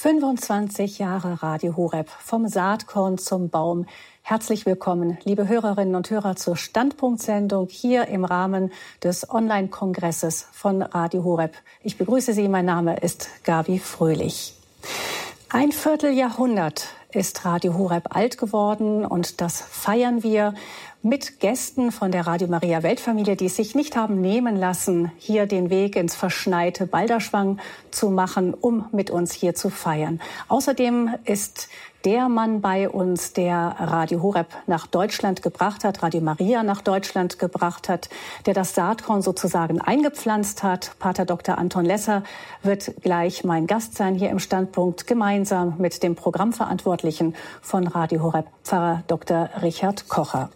25 Jahre Radio Horeb vom Saatkorn zum Baum. Herzlich willkommen, liebe Hörerinnen und Hörer zur Standpunktsendung hier im Rahmen des Online-Kongresses von Radio Horeb. Ich begrüße Sie, mein Name ist Gabi Fröhlich. Ein Vierteljahrhundert ist Radio Horeb alt geworden und das feiern wir mit Gästen von der Radio Maria Weltfamilie, die es sich nicht haben nehmen lassen, hier den Weg ins verschneite Balderschwang zu machen, um mit uns hier zu feiern. Außerdem ist der Mann bei uns, der Radio Horeb nach Deutschland gebracht hat, Radio Maria nach Deutschland gebracht hat, der das Saatkorn sozusagen eingepflanzt hat. Pater Dr. Anton Lesser wird gleich mein Gast sein hier im Standpunkt, gemeinsam mit dem Programmverantwortlichen von Radio Horeb, Pfarrer Dr. Richard Kocher.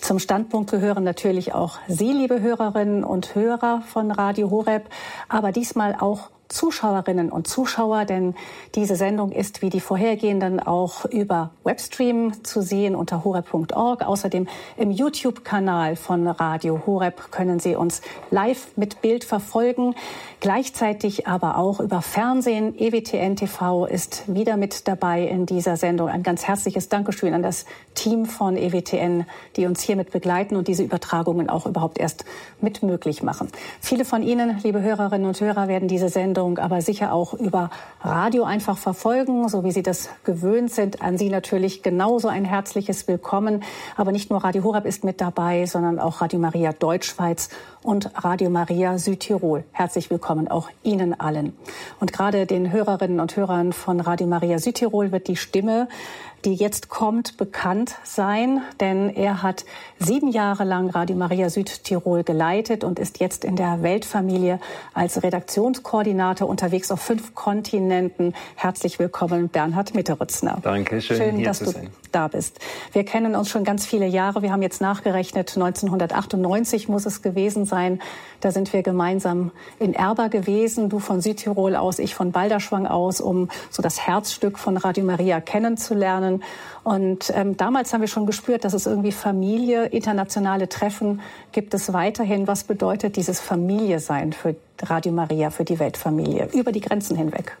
Zum Standpunkt gehören natürlich auch Sie, liebe Hörerinnen und Hörer von Radio Horeb, aber diesmal auch Zuschauerinnen und Zuschauer, denn diese Sendung ist wie die vorhergehenden auch über Webstream zu sehen unter horeb.org. Außerdem im YouTube-Kanal von Radio Horeb können Sie uns live mit Bild verfolgen. Gleichzeitig aber auch über Fernsehen. EWTN TV ist wieder mit dabei in dieser Sendung. Ein ganz herzliches Dankeschön an das Team von EWTN, die uns hiermit begleiten und diese Übertragungen auch überhaupt erst mit möglich machen. Viele von Ihnen, liebe Hörerinnen und Hörer, werden diese Sendung Sendung aber sicher auch über Radio einfach verfolgen, so wie Sie das gewöhnt sind. An Sie natürlich genauso ein herzliches Willkommen. Aber nicht nur Radio Horeb ist mit dabei, sondern auch Radio Maria Deutschschweiz und Radio Maria Südtirol. Herzlich willkommen auch Ihnen allen. Und gerade den Hörerinnen und Hörern von Radio Maria Südtirol wird die Stimme die jetzt kommt, bekannt sein, denn er hat sieben Jahre lang Radio Maria Südtirol geleitet und ist jetzt in der Weltfamilie als Redaktionskoordinator unterwegs auf fünf Kontinenten. Herzlich willkommen, Bernhard Mitteritzner. Danke, schön, schön dass du sein. da bist. Wir kennen uns schon ganz viele Jahre. Wir haben jetzt nachgerechnet, 1998 muss es gewesen sein. Da sind wir gemeinsam in Erba gewesen, du von Südtirol aus, ich von Balderschwang aus, um so das Herzstück von Radio Maria kennenzulernen können. Und ähm, damals haben wir schon gespürt, dass es irgendwie Familie, internationale Treffen gibt es weiterhin. Was bedeutet dieses Familie sein für Radio Maria, für die Weltfamilie, über die Grenzen hinweg?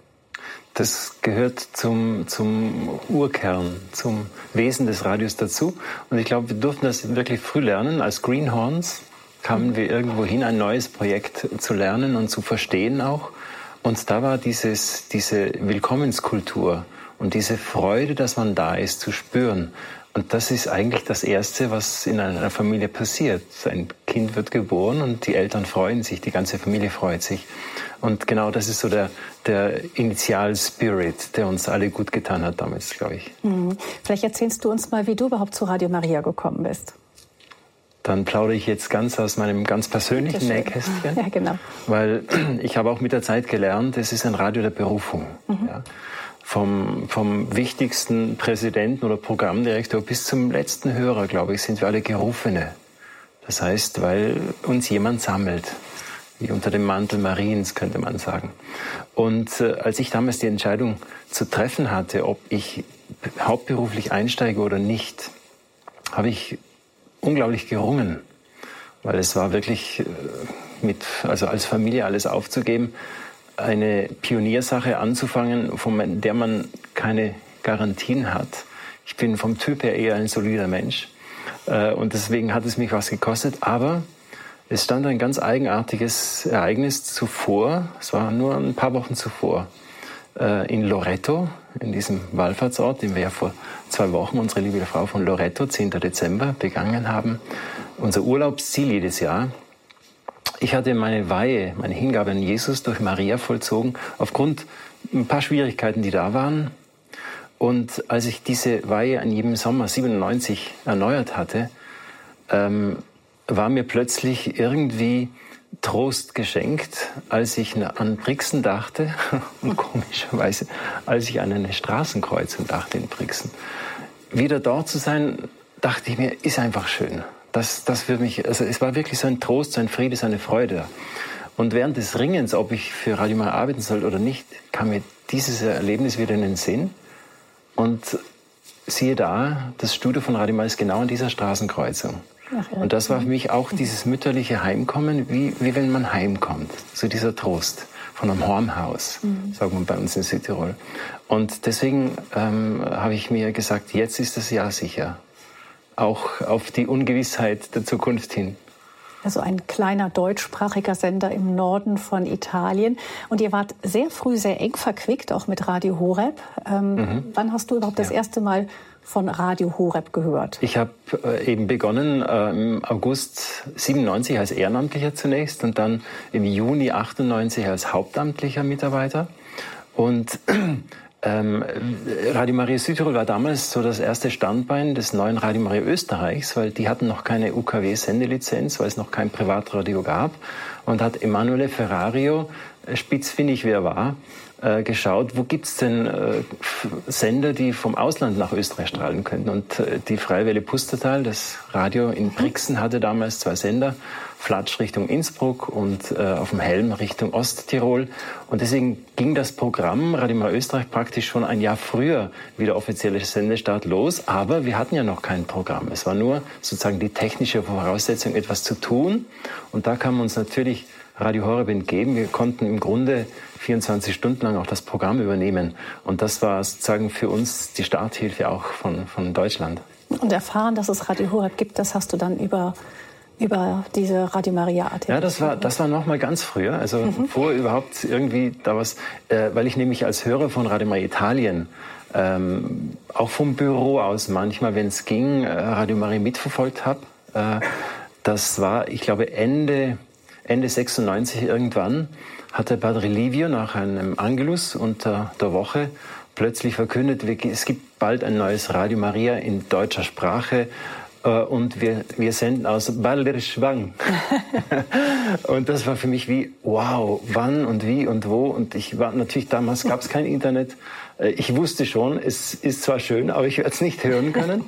Das gehört zum, zum Urkern, zum Wesen des Radios dazu. Und ich glaube, wir durften das wirklich früh lernen. Als Greenhorns kamen wir irgendwo hin, ein neues Projekt zu lernen und zu verstehen auch. Und da war dieses, diese Willkommenskultur, und diese Freude, dass man da ist, zu spüren. Und das ist eigentlich das Erste, was in einer Familie passiert. Ein Kind wird geboren und die Eltern freuen sich, die ganze Familie freut sich. Und genau das ist so der, der Initial-Spirit, der uns alle gut getan hat damals, glaube ich. Mhm. Vielleicht erzählst du uns mal, wie du überhaupt zu Radio Maria gekommen bist. Dann plaudere ich jetzt ganz aus meinem ganz persönlichen Nähkästchen. Ja, genau. Weil ich habe auch mit der Zeit gelernt, es ist ein Radio der Berufung. Mhm. Ja vom, vom wichtigsten Präsidenten oder Programmdirektor bis zum letzten Hörer, glaube ich, sind wir alle Gerufene. Das heißt, weil uns jemand sammelt, wie unter dem Mantel Mariens, könnte man sagen. Und äh, als ich damals die Entscheidung zu treffen hatte, ob ich hauptberuflich einsteige oder nicht, habe ich unglaublich gerungen, weil es war wirklich äh, mit, also als Familie alles aufzugeben, eine Pioniersache anzufangen, von der man keine Garantien hat. Ich bin vom Typ her eher ein solider Mensch äh, und deswegen hat es mich was gekostet, aber es stand ein ganz eigenartiges Ereignis zuvor, es war nur ein paar Wochen zuvor, äh, in Loreto, in diesem Wallfahrtsort, den wir ja vor zwei Wochen, unsere liebe Frau von Loreto, 10. Dezember, begangen haben. Unser Urlaubsziel jedes Jahr. Ich hatte meine Weihe, meine Hingabe an Jesus durch Maria vollzogen, aufgrund ein paar Schwierigkeiten, die da waren. Und als ich diese Weihe an jedem Sommer 97 erneuert hatte, ähm, war mir plötzlich irgendwie Trost geschenkt, als ich an Brixen dachte und komischerweise, als ich an eine Straßenkreuzung dachte in Brixen. Wieder dort zu sein, dachte ich mir, ist einfach schön. Das, das für mich, also es war wirklich so ein Trost, so ein Friede, so eine Freude. Und während des Ringens, ob ich für Radio Mal arbeiten soll oder nicht, kam mir dieses Erlebnis wieder in den Sinn. Und siehe da, das Studio von Radio Mal ist genau an dieser Straßenkreuzung. Ach, ja. Und das war für mich auch dieses mütterliche Heimkommen, wie, wie wenn man heimkommt. So dieser Trost. von einem Hornhaus, mhm. sagt man bei uns in Südtirol. Und deswegen ähm, habe ich mir gesagt, jetzt ist das Jahr sicher. Auch auf die Ungewissheit der Zukunft hin. Also ein kleiner deutschsprachiger Sender im Norden von Italien. Und ihr wart sehr früh sehr eng verquickt, auch mit Radio Horeb. Ähm, mhm. Wann hast du überhaupt ja. das erste Mal von Radio Horeb gehört? Ich habe äh, eben begonnen äh, im August 97 als Ehrenamtlicher zunächst und dann im Juni 98 als hauptamtlicher Mitarbeiter. Und ähm, Radio Maria Südtirol war damals so das erste Standbein des neuen Radio Maria Österreichs, weil die hatten noch keine UKW-Sendelizenz, weil es noch kein Privatradio gab. Und hat Emanuele Ferrario, äh, spitzfindig wie er war, äh, geschaut, wo gibt's denn äh, Sender, die vom Ausland nach Österreich strahlen könnten. Und die Freiwelle Pustertal, das Radio in Brixen, hatte damals zwei Sender, Flatsch Richtung Innsbruck und äh, auf dem Helm Richtung Osttirol. Und deswegen ging das Programm Radio Mal Österreich praktisch schon ein Jahr früher wie der offizielle Sendestart los. Aber wir hatten ja noch kein Programm. Es war nur sozusagen die technische Voraussetzung, etwas zu tun. Und da kam uns natürlich Radio Horeb entgegen. Wir konnten im Grunde 24 Stunden lang auch das Programm übernehmen. Und das war sozusagen für uns die Starthilfe auch von, von Deutschland. Und erfahren, dass es Radio Horeb gibt, das hast du dann über über diese Radio Maria AT. Ja, das war das war noch mal ganz früher, also mhm. vor überhaupt irgendwie da was, äh, weil ich nämlich als Hörer von Radio Maria Italien ähm, auch vom Büro aus manchmal, wenn es ging, äh, Radio Maria mitverfolgt habe. Äh, das war, ich glaube, Ende Ende 96 irgendwann hat der Padre Livio nach einem Angelus unter der Woche plötzlich verkündet, es gibt bald ein neues Radio Maria in deutscher Sprache und wir, wir senden aus Balderschwang. und das war für mich wie, wow, wann und wie und wo. Und ich war natürlich, damals gab es kein Internet. Äh, ich wusste schon, es ist zwar schön, aber ich werde es nicht hören können.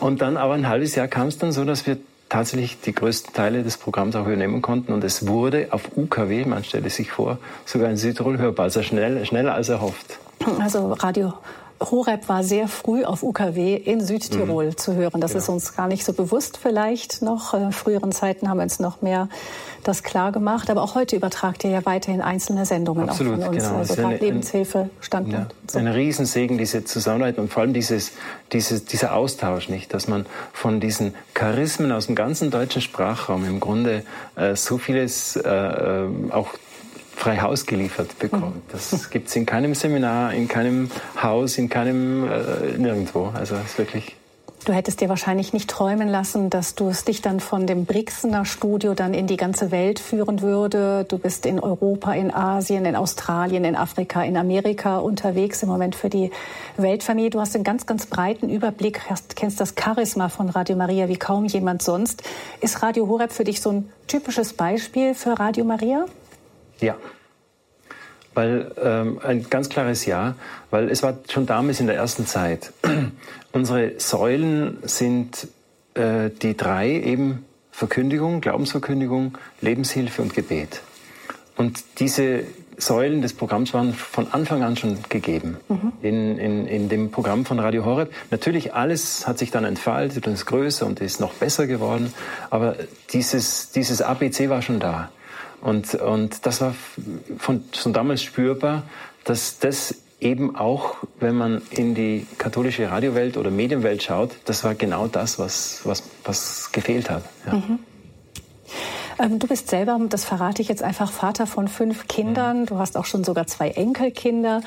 Und dann aber ein halbes Jahr kam es dann so, dass wir tatsächlich die größten Teile des Programms auch übernehmen konnten. Und es wurde auf UKW, man stelle sich vor, sogar in Südtirol hörbar, also schnell, schneller als erhofft. Also Radio Horeb war sehr früh auf UKW in Südtirol mhm. zu hören. Das ja. ist uns gar nicht so bewusst vielleicht noch. In früheren Zeiten haben wir uns noch mehr das klar gemacht. Aber auch heute übertragt ihr ja weiterhin einzelne Sendungen Absolut, auch von uns. Genau. Also eine, Lebenshilfe, Standpunkt. Ja, so. Ein Riesensegen, diese Zusammenarbeit und vor allem dieses, dieses, dieser Austausch, nicht, dass man von diesen Charismen aus dem ganzen deutschen Sprachraum im Grunde äh, so vieles äh, äh auch frei Haus geliefert bekommt. Mhm. Das gibt es in keinem Seminar, in keinem Haus, in keinem äh, nirgendwo. Also es ist wirklich Du hättest dir wahrscheinlich nicht träumen lassen, dass du es dich dann von dem Brixener Studio dann in die ganze Welt führen würde. Du bist in Europa, in Asien, in Australien, in Afrika, in Amerika unterwegs im Moment für die Weltfamilie. Du hast einen ganz, ganz breiten Überblick, hast, kennst das Charisma von Radio Maria wie kaum jemand sonst. Ist Radio Horeb für dich so ein typisches Beispiel für Radio Maria? Ja. Weil ähm, ein ganz klares Ja, weil es war schon damals in der ersten Zeit. Unsere Säulen sind äh, die drei eben Verkündigung, Glaubensverkündigung, Lebenshilfe und Gebet. Und diese Säulen des Programms waren von Anfang an schon gegeben mhm. in, in, in dem Programm von Radio Horeb. Natürlich, alles hat sich dann entfaltet und ist größer und ist noch besser geworden, aber dieses, dieses ABC war schon da. Und, und das war von, schon damals spürbar, dass das eben auch, wenn man in die katholische Radiowelt oder Medienwelt schaut, das war genau das, was, was, was gefehlt hat. Ja. Mhm. Ähm, du bist selber, das verrate ich jetzt einfach, Vater von fünf Kindern. Du hast auch schon sogar zwei Enkelkinder.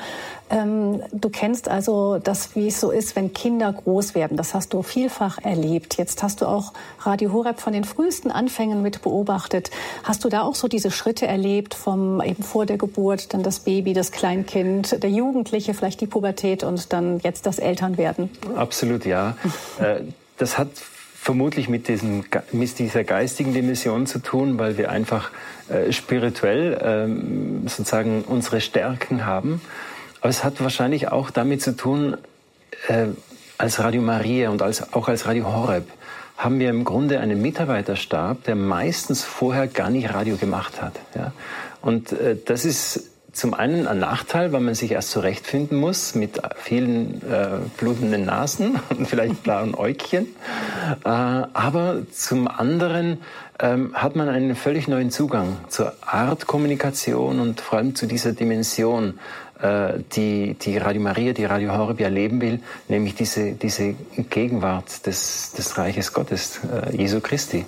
Ähm, du kennst also das, wie es so ist, wenn Kinder groß werden. Das hast du vielfach erlebt. Jetzt hast du auch Radio Horeb von den frühesten Anfängen mit beobachtet. Hast du da auch so diese Schritte erlebt, vom eben vor der Geburt, dann das Baby, das Kleinkind, der Jugendliche, vielleicht die Pubertät und dann jetzt das Elternwerden? Absolut, ja. Äh, das hat vermutlich mit, diesen, mit dieser geistigen Dimension zu tun, weil wir einfach äh, spirituell ähm, sozusagen unsere Stärken haben. Aber es hat wahrscheinlich auch damit zu tun, äh, als Radio Maria und als, auch als Radio Horeb haben wir im Grunde einen Mitarbeiterstab, der meistens vorher gar nicht Radio gemacht hat. Ja? Und äh, das ist zum einen ein Nachteil, weil man sich erst zurechtfinden muss mit vielen äh, blutenden Nasen und vielleicht blauen Äugchen. Äh, aber zum anderen ähm, hat man einen völlig neuen Zugang zur Art Kommunikation und vor allem zu dieser Dimension, äh, die, die Radio Maria, die Radio Horeb leben will, nämlich diese, diese Gegenwart des, des Reiches Gottes, äh, Jesu Christi,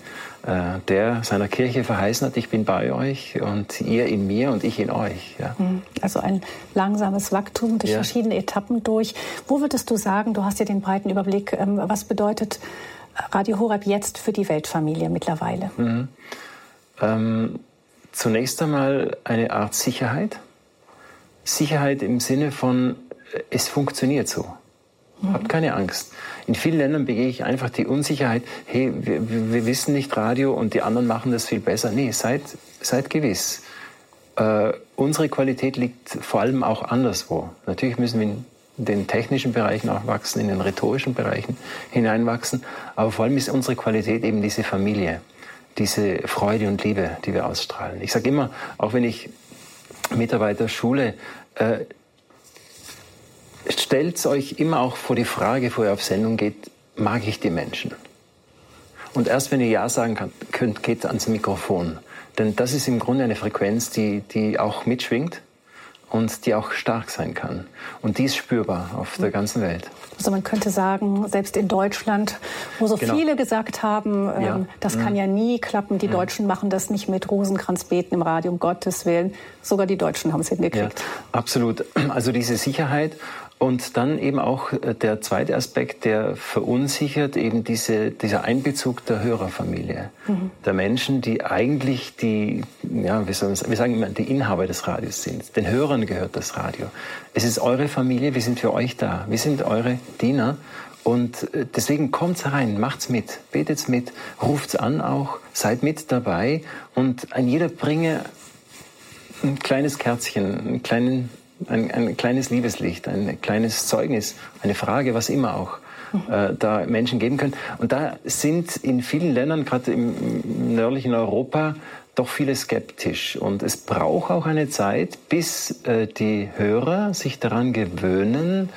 der seiner Kirche verheißen hat, ich bin bei euch und ihr in mir und ich in euch. Ja. Hm, also ein langsames Wachstum durch ja. verschiedene Etappen durch. Wo würdest du sagen, du hast ja den breiten Überblick, ähm, was bedeutet Radio Horeb jetzt für die Weltfamilie mittlerweile? Mhm. Ähm, zunächst einmal eine Art Sicherheit Sicherheit im Sinne von, es funktioniert so. Habt keine Angst. In vielen Ländern begehe ich einfach die Unsicherheit, hey, wir, wir, wissen nicht Radio und die anderen machen das viel besser. Nee, seid, seid gewiss. Äh, unsere Qualität liegt vor allem auch anderswo. Natürlich müssen wir in den technischen Bereichen auch wachsen, in den rhetorischen Bereichen hineinwachsen, aber vor allem ist unsere Qualität eben diese Familie, diese Freude und Liebe, die wir ausstrahlen. Ich sage immer, auch wenn ich Mitarbeiter Schule, äh, stellt euch immer auch vor die Frage, bevor ihr auf Sendung geht, mag ich die Menschen? Und erst wenn ihr Ja sagen könnt, geht ans Mikrofon. Denn das ist im Grunde eine Frequenz, die, die auch mitschwingt und die auch stark sein kann. Und die ist spürbar auf der ganzen Welt. Also man könnte sagen, selbst in Deutschland, wo so genau. viele gesagt haben, ähm, ja. das mhm. kann ja nie klappen, die mhm. Deutschen machen das nicht mit Rosenkranzbeten im Radio, um Gottes Willen. Sogar die Deutschen haben es hingekriegt. Ja, absolut. Also diese Sicherheit und dann eben auch äh, der zweite Aspekt, der verunsichert, eben diese, dieser Einbezug der Hörerfamilie, mhm. der Menschen, die eigentlich die, ja, wir sagen, immer, die Inhaber des Radios sind. Den Hörern gehört das Radio. Es ist eure Familie, wir sind für euch da. Wir sind eure Diener. Und äh, deswegen kommt's herein, macht's mit, betet's mit, ruft's an auch, seid mit dabei und ein jeder bringe ein kleines Kerzchen, einen kleinen ein, ein kleines Liebeslicht, ein kleines Zeugnis, eine Frage, was immer auch äh, da Menschen geben können. Und da sind in vielen Ländern, gerade im nördlichen Europa, doch viele skeptisch. Und es braucht auch eine Zeit, bis äh, die Hörer sich daran gewöhnen,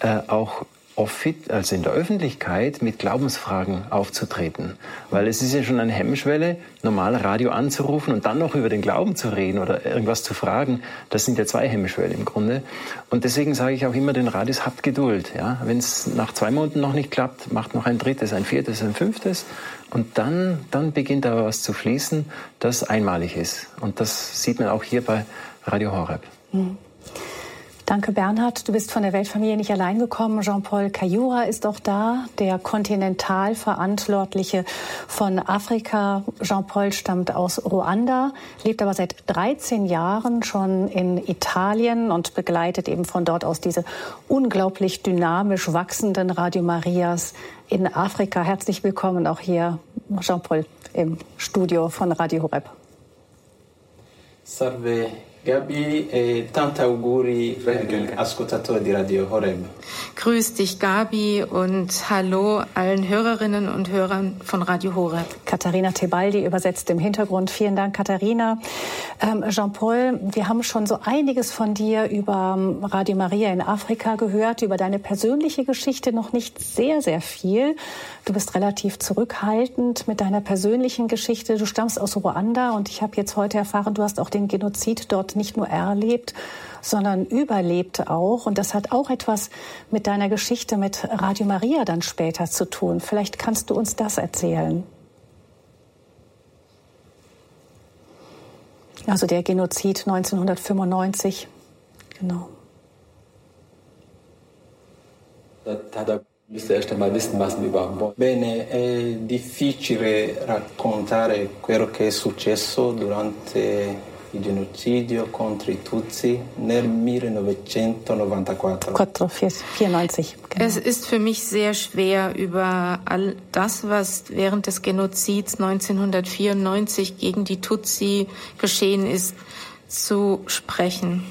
äh, auch also in der Öffentlichkeit mit Glaubensfragen aufzutreten. Weil es ist ja schon eine Hemmschwelle, normal Radio anzurufen und dann noch über den Glauben zu reden oder irgendwas zu fragen. Das sind ja zwei Hemmschwellen im Grunde. Und deswegen sage ich auch immer den Radios, habt Geduld. Ja? Wenn es nach zwei Monaten noch nicht klappt, macht noch ein drittes, ein viertes, ein fünftes. Und dann, dann beginnt aber was zu fließen, das einmalig ist. Und das sieht man auch hier bei Radio Horeb. Mhm. Danke, Bernhard. Du bist von der Weltfamilie nicht allein gekommen. Jean-Paul Kayura ist auch da, der Kontinentalverantwortliche von Afrika. Jean-Paul stammt aus Ruanda, lebt aber seit 13 Jahren schon in Italien und begleitet eben von dort aus diese unglaublich dynamisch wachsenden Radio Marias in Afrika. Herzlich willkommen auch hier, Jean-Paul, im Studio von Radio Horeb. Salve. Gabi, e tanti auguri agli ascoltatori di Radio Horeb. Grüß dich, Gabi, und hallo allen Hörerinnen und Hörern von Radio Horeb. Katharina Tebaldi übersetzt im Hintergrund. Vielen Dank, Katharina. Ähm, Jean-Paul, wir haben schon so einiges von dir über ähm, Radio Maria in Afrika gehört, über deine persönliche Geschichte noch nicht sehr, sehr viel. Du bist relativ zurückhaltend mit deiner persönlichen Geschichte. Du stammst aus Ruanda und ich habe jetzt heute erfahren, du hast auch den Genozid dort nicht nur erlebt, sondern überlebt auch. Und das hat auch etwas mit deiner Geschichte mit Radio Maria dann später zu tun. Vielleicht kannst du uns das erzählen. Also der Genozid 1995, genau. Müsste erst einmal wissen, was wir überhaupt Bene, è difficile raccontare quello che è successo durante il genocidio contro i Tutsi nel 1994. 94, genau. Es ist für mich sehr schwer, über all das, was während des Genozids 1994 gegen die Tutsi geschehen ist, zu sprechen.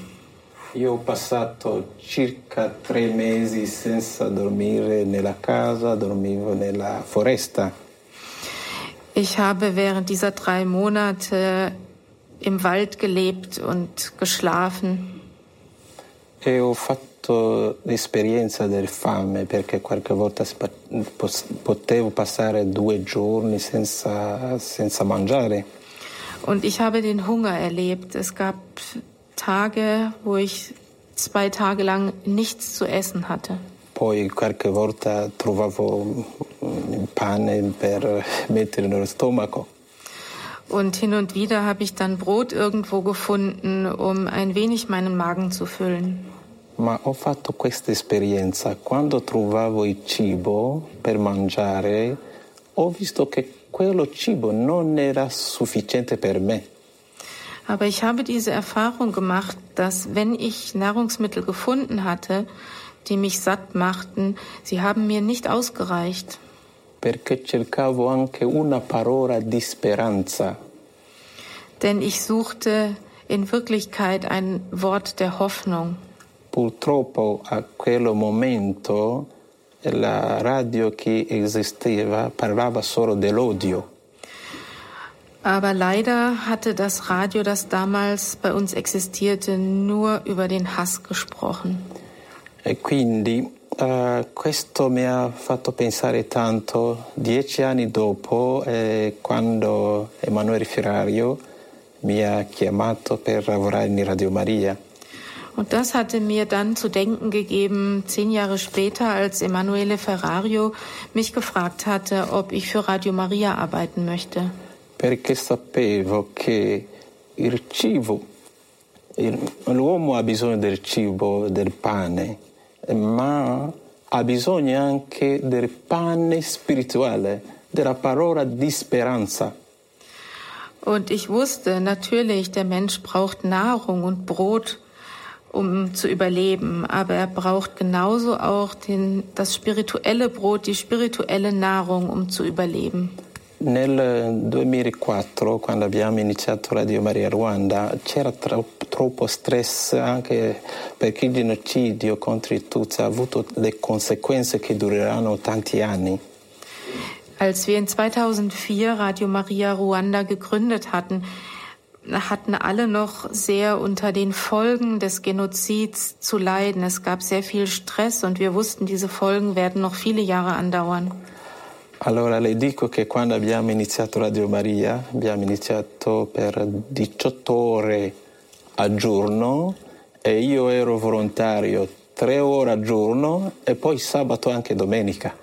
Io ho passato circa tre mesi senza dormire nella casa, dormivo nella foresta. Ich habe während dieser drei Monate im Wald gelebt und geschlafen. E ho fatto l'esperienza del fame perché qualche volta potevo passare due giorni senza, senza mangiare. Und ich habe den Hunger erlebt. Es gab Tage, wo ich zwei Tage lang nichts zu essen hatte. Poi qualche volta trovavo pane per mettere nello stomaco. Und hin und wieder habe ich dann Brot irgendwo gefunden, um ein wenig meinen Magen zu füllen. Ma ho fatto questa esperienza. Quando trovavo il cibo per mangiare, ho visto che quello cibo non era sufficiente per me. Aber ich habe diese Erfahrung gemacht, dass wenn ich Nahrungsmittel gefunden hatte, die mich satt machten, sie haben mir nicht ausgereicht. Perché cercavo anche una parola di speranza. Denn ich suchte in Wirklichkeit ein Wort der Hoffnung. Purtroppo a quel momento la radio che esisteva parlava solo dell'odio. Aber leider hatte das Radio, das damals bei uns existierte, nur über den Hass gesprochen. E quindi uh, questo mi ha fatto pensare tanto dieci anni dopo, eh, quando Emanuele Ferrario mi ha chiamato per lavorare in Radio Maria. Und das hatte mir dann zu denken gegeben, zehn Jahre später, als Emanuele Ferrario mich gefragt hatte, ob ich für Radio Maria arbeiten möchte. Perché sapevo che il cibo, l'uomo ha bisogno del cibo, del pane, ma ha bisogno anche del pane spirituale, della parola di speranza. Und ich wusste natürlich, der Mensch braucht Nahrung und Brot, um zu überleben, aber er braucht genauso auch den, das spirituelle Brot, die spirituelle Nahrung, um zu überleben. Nel 2004, quando abbiamo iniziato Radio Maria Ruanda, c'era troppo, stress anche perché il genocidio contro i Tutsi ha avuto le conseguenze che dureranno tanti anni. Als wir in 2004 Radio Maria Ruanda gegründet hatten, hatten alle noch sehr unter den Folgen des Genozids zu leiden. Es gab sehr viel Stress und wir wussten, diese Folgen werden noch viele Jahre andauern. Allora le dico che quando abbiamo iniziato Radio Maria, abbiamo iniziato per 18 ore al giorno e io ero volontario tre ore al giorno e poi sabato anche domenica.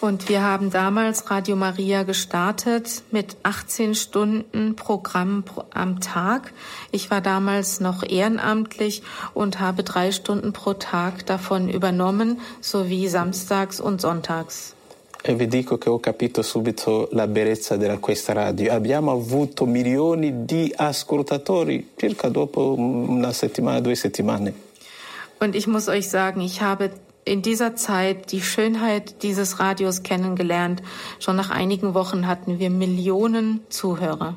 Und wir haben damals Radio Maria gestartet mit 18 Stunden Programm am Tag. Ich war damals noch ehrenamtlich und habe drei Stunden pro Tag davon übernommen, sowie samstags und sonntags. E vi dico che ho capito subito la bellezza di questa radio. Abbiamo avuto milioni di ascoltatori circa dopo una settimana, due settimane. Und ich muss euch sagen, ich habe in dieser Zeit die Schönheit dieses Radios kennengelernt. Schon nach einigen Wochen hatten wir Millionen Zuhörer.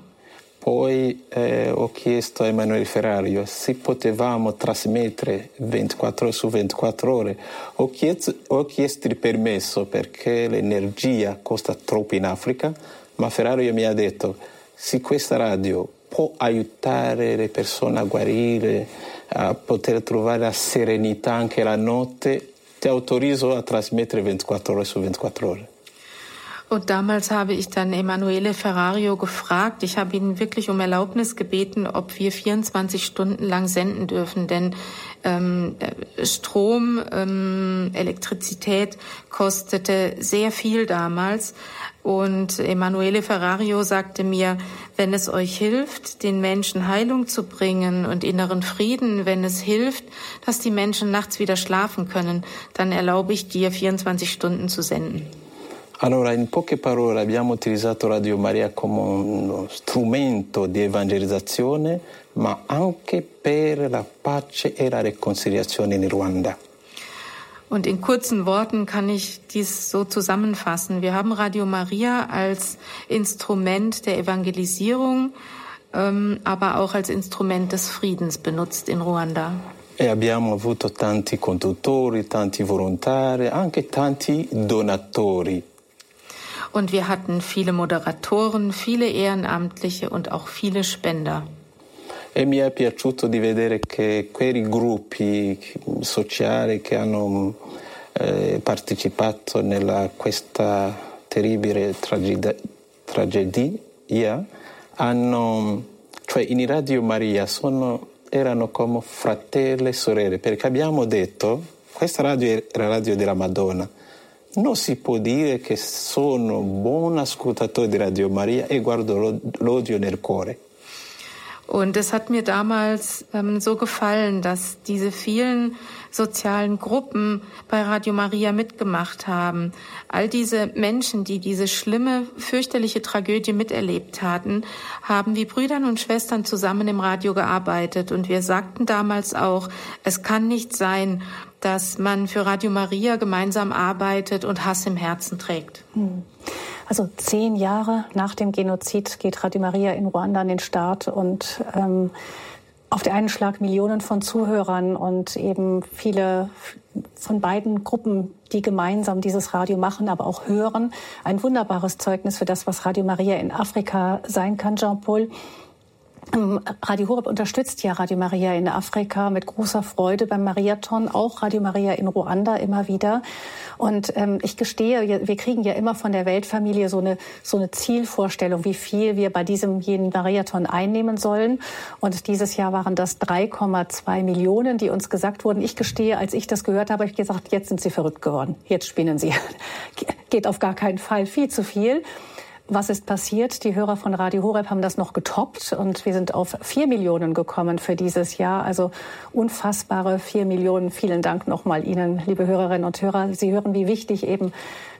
Poi eh, ho chiesto a Emanuele Ferrario se potevamo trasmettere 24 ore su 24 ore. Ho chiesto, ho chiesto il permesso perché l'energia costa troppo in Africa, ma Ferrario mi ha detto se questa radio può aiutare le persone a guarire, a poter trovare la serenità anche la notte, ti autorizzo a trasmettere 24 ore su 24 ore. Und damals habe ich dann Emanuele Ferrario gefragt. Ich habe ihn wirklich um Erlaubnis gebeten, ob wir 24 Stunden lang senden dürfen. Denn ähm, Strom, ähm, Elektrizität kostete sehr viel damals. Und Emanuele Ferrario sagte mir, wenn es euch hilft, den Menschen Heilung zu bringen und inneren Frieden, wenn es hilft, dass die Menschen nachts wieder schlafen können, dann erlaube ich dir, 24 Stunden zu senden. Allora, in poche parole abbiamo utilizzato Radio Maria come uno strumento di evangelizzazione, ma anche per la pace e la riconciliazione in Ruanda. Und in kurzen Worten kann ich dies so zusammenfassen. Wir haben Radio Maria als Instrument der Evangelisierung, ähm, aber auch als Instrument des Friedens benutzt in Ruanda. E abbiamo avuto tanti conduttori, tanti volontari, anche tanti donatori. Und wir hatten viele Moderatoren, viele Ehrenamtliche und auch viele Spender. e mi è piaciuto di vedere che quei gruppi sociali che hanno eh, partecipato a questa terribile tragedia, tragedia hanno, cioè in Radio Maria sono, erano come fratelli e sorelle perché abbiamo detto questa radio è la radio della Madonna non si può dire che sono buon ascoltatore di Radio Maria e guardo l'odio nel cuore. Und es hat mir damals ähm, so gefallen, dass diese vielen sozialen Gruppen bei Radio Maria mitgemacht haben. All diese Menschen, die diese schlimme, fürchterliche Tragödie miterlebt hatten, haben wie Brüdern und Schwestern zusammen im Radio gearbeitet. Und wir sagten damals auch, es kann nicht sein, dass man für Radio Maria gemeinsam arbeitet und Hass im Herzen trägt. Hm. Also zehn Jahre nach dem Genozid geht Radio Maria in Ruanda an den Start und ähm, auf der einen Schlag Millionen von Zuhörern und eben viele von beiden Gruppen, die gemeinsam dieses Radio machen, aber auch hören. Ein wunderbares Zeugnis für das, was Radio Maria in Afrika sein kann, Jean-Paul. Ähm, Radio Horeb unterstützt ja Radio Maria in Afrika mit großer Freude beim Mariathon, auch Radio Maria in Ruanda immer wieder. Und ähm, ich gestehe, wir kriegen ja immer von der Weltfamilie so eine, so eine Zielvorstellung, wie viel wir bei diesem jenen Mariathon einnehmen sollen. Und dieses Jahr waren das 3,2 Millionen, die uns gesagt wurden. Ich gestehe, als ich das gehört habe, habe ich gesagt, jetzt sind Sie verrückt geworden. Jetzt spinnen Sie. Geht auf gar keinen Fall viel zu viel. Was ist passiert? Die Hörer von Radio Horeb haben das noch getoppt und wir sind auf vier Millionen gekommen für dieses Jahr. Also unfassbare vier Millionen. Vielen Dank nochmal Ihnen, liebe Hörerinnen und Hörer. Sie hören, wie wichtig eben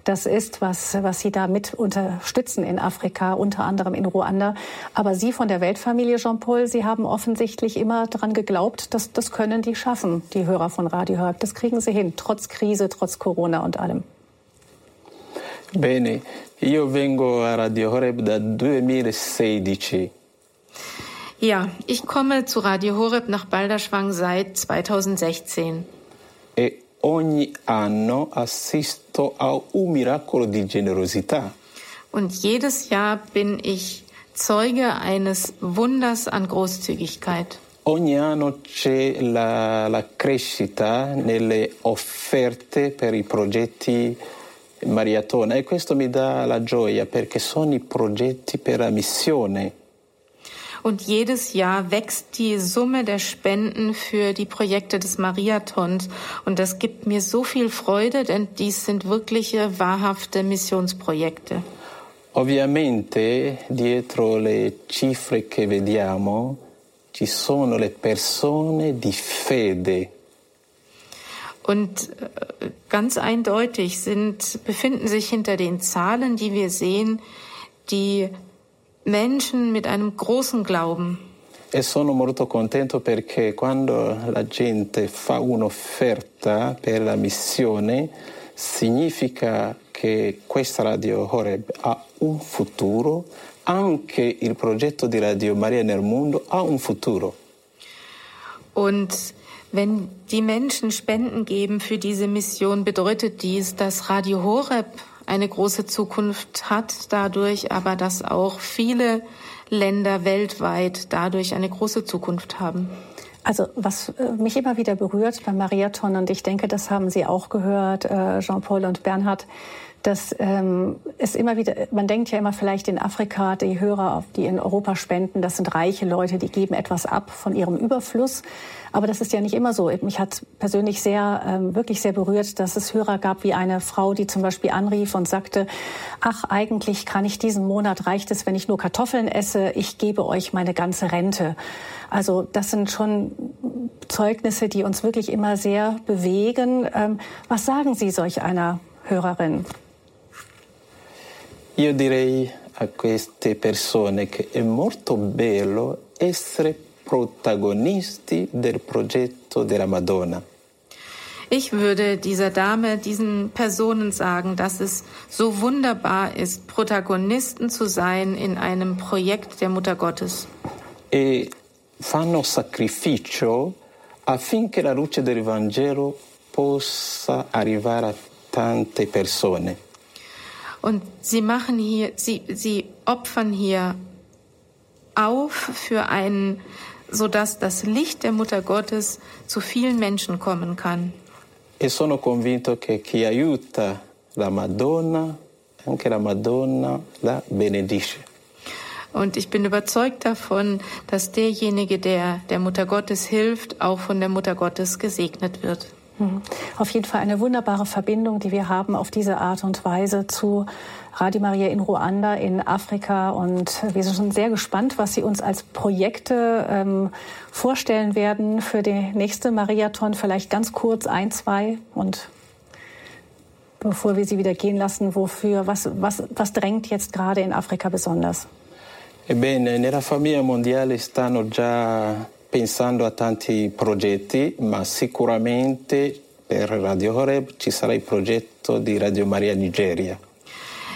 das ist, was, was Sie da mit unterstützen in Afrika, unter anderem in Ruanda. Aber Sie von der Weltfamilie, Jean-Paul, Sie haben offensichtlich immer daran geglaubt, dass das können die schaffen, die Hörer von Radio Horeb. Das kriegen Sie hin, trotz Krise, trotz Corona und allem. Bene, io vengo a Radio Horeb da 2016. Ja, ich komme zu Radio Horeb nach Balderschwang seit 2016. E ogni anno assisto a un miracolo di generosità. Und jedes Jahr bin ich Zeuge eines Wunders an Großzügigkeit. Ogni anno c'è la, la crescita nelle offerte per i progetti maratona e questo mi dà la gioia perché sono i progetti per la missione. Und jedes Jahr wächst die Summe der Spenden für die Projekte des Mariathons. Und das gibt mir so viel Freude, denn dies sind wirkliche, wahrhafte Missionsprojekte. Ovviamente dietro le cifre che vediamo ci sono le persone di fede Und äh, ganz eindeutig sind, befinden sich hinter den Zahlen, die wir sehen, die Menschen mit einem großen Glauben. E sono molto contento perché quando la gente fa un'offerta per la missione significa che questa Radio Horeb ha un futuro, anche il progetto di Radio Maria nel mondo ha un futuro. Und wenn die Menschen Spenden geben für diese Mission, bedeutet dies, dass Radio Horeb eine große Zukunft hat, dadurch aber, dass auch viele Länder weltweit dadurch eine große Zukunft haben. Also was äh, mich immer wieder berührt beim Mariathon, und ich denke, das haben Sie auch gehört, äh, Jean-Paul und Bernhard, dass ähm, es immer wieder, man denkt ja immer vielleicht in Afrika, die Hörer, die in Europa spenden, das sind reiche Leute, die geben etwas ab von ihrem Überfluss. Aber das ist ja nicht immer so. Mich hat persönlich sehr, ähm, wirklich sehr berührt, dass es Hörer gab wie eine Frau, die zum Beispiel anrief und sagte, ach, eigentlich kann ich diesen Monat, reicht es, wenn ich nur Kartoffeln esse, ich gebe euch meine ganze Rente. Also das sind schon Zeugnisse, die uns wirklich immer sehr bewegen. Ähm, was sagen Sie solch einer Hörerin? Io direi a queste persone che è molto bello essere protagonisti del progetto della Madonna. Ich würde dieser Dame, diesen Personen sagen, dass es so wunderbar ist, Protagonisten zu sein in einem Projekt der Mutter Gottes. E fanno sacrificio affinché la luce del Vangelo possa arrivare a tante persone. Und sie machen hier, sie, sie opfern hier auf für ein sodass das Licht der Mutter Gottes zu vielen Menschen kommen kann. E sono convinto che chi aiuta la Madonna, anche la Madonna la benedice. Und ich bin überzeugt davon, dass derjenige, der der Mutter Gottes hilft, auch von der Mutter Gottes gesegnet wird. Mhm. Auf jeden Fall eine wunderbare Verbindung, die wir haben auf diese Art und Weise zu Radio Maria in Ruanda, in Afrika. Und wir sind schon sehr gespannt, was Sie uns als Projekte ähm, vorstellen werden für die nächste Mariathon. Vielleicht ganz kurz ein, zwei und bevor wir Sie wieder gehen lassen, wofür, was, was, was drängt jetzt gerade in Afrika besonders? Ebbene, nella famiglia mondiale stanno già pensando a tanti progetti, ma sicuramente per Radio Horeb ci sarà il progetto di Radio Maria Nigeria.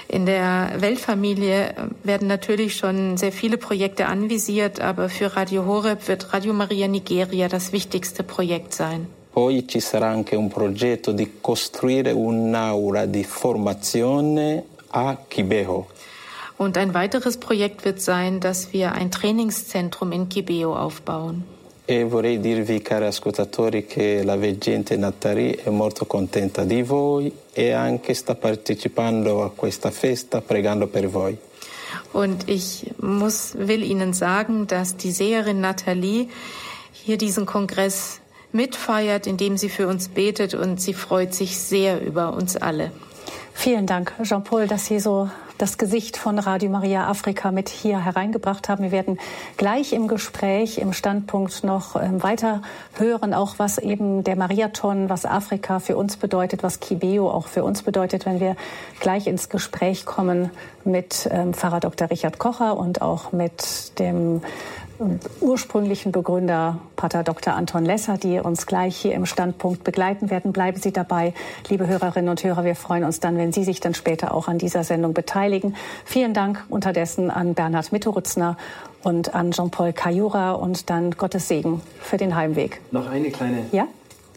In der Weltfamilie werden natürlich schon sehr viele Projekte anvisiert, aber für Radio Horeb wird Radio Maria Nigeria das wichtigste Projekt sein. Poi ci sarà anche un progetto di costruire un'aula di formazione a Kibeho. Und ein weiteres Projekt wird sein, dass wir ein Trainingszentrum in Kibeo aufbauen. E vorrei dirvi, cari ascoltatori, che la veggente Natari è molto contenta di voi e anche sta partecipando a questa festa pregando per voi. Und ich muss, will Ihnen sagen, dass die Seherin Nathalie hier diesen Kongress mitfeiert, indem sie für uns betet und sie freut sich sehr über uns alle. Vielen Dank, Jean-Paul, dass Sie so das Gesicht von Radio Maria Afrika mit hier hereingebracht haben. Wir werden gleich im Gespräch, im Standpunkt noch ähm, weiter hören, auch was eben der Mariathon, was Afrika für uns bedeutet, was Kibeo auch für uns bedeutet, wenn wir gleich ins Gespräch kommen mit ähm, Pfarrer Dr. Richard Kocher und auch mit dem ursprünglichen Begründer Pater Dr. Anton Lesser, die uns gleich hier im Standpunkt begleiten werden. Bleiben Sie dabei, liebe Hörerinnen und Hörer. Wir freuen uns dann, wenn Sie sich dann später auch an dieser Sendung beteiligen. Vielen Dank unterdessen an Bernhard Mitterutzner und an Jean-Paul Kajura und dann Gottes Segen für den Heimweg. Noch eine kleine. Ja?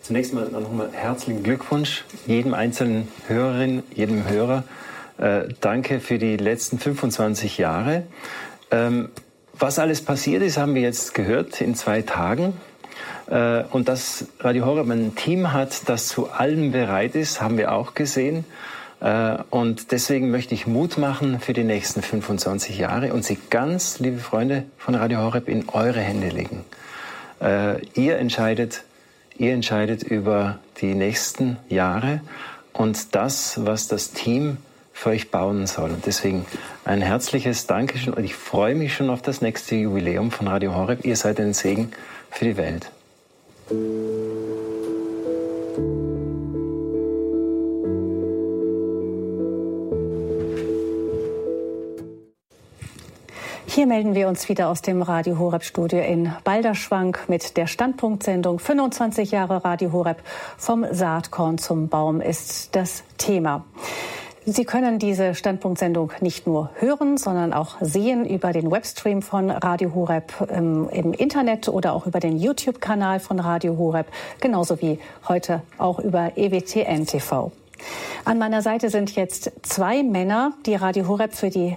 Zunächst mal nochmal herzlichen Glückwunsch jedem einzelnen Hörerin, jedem Hörer. Äh, danke für die letzten 25 Jahre. Ähm, was alles passiert ist, haben wir jetzt gehört in zwei Tagen. Äh, und dass Radio Horeb ein Team hat, das zu allem bereit ist, haben wir auch gesehen. Äh, und deswegen möchte ich Mut machen für die nächsten 25 Jahre und Sie ganz, liebe Freunde von Radio Horeb, in eure Hände legen. Äh, ihr entscheidet, ihr entscheidet über die nächsten Jahre und das, was das Team für euch bauen soll. Und deswegen ein herzliches Dankeschön und ich freue mich schon auf das nächste Jubiläum von Radio Horeb. Ihr seid ein Segen für die Welt. Hier melden wir uns wieder aus dem Radio Horeb Studio in Balderschwank mit der Standpunktsendung 25 Jahre Radio Horeb vom Saatkorn zum Baum ist das Thema. Sie können diese Standpunktsendung nicht nur hören, sondern auch sehen über den Webstream von Radio Horeb im, im Internet oder auch über den YouTube-Kanal von Radio Horeb, genauso wie heute auch über EWTN TV. An meiner Seite sind jetzt zwei Männer, die Radio Horeb für die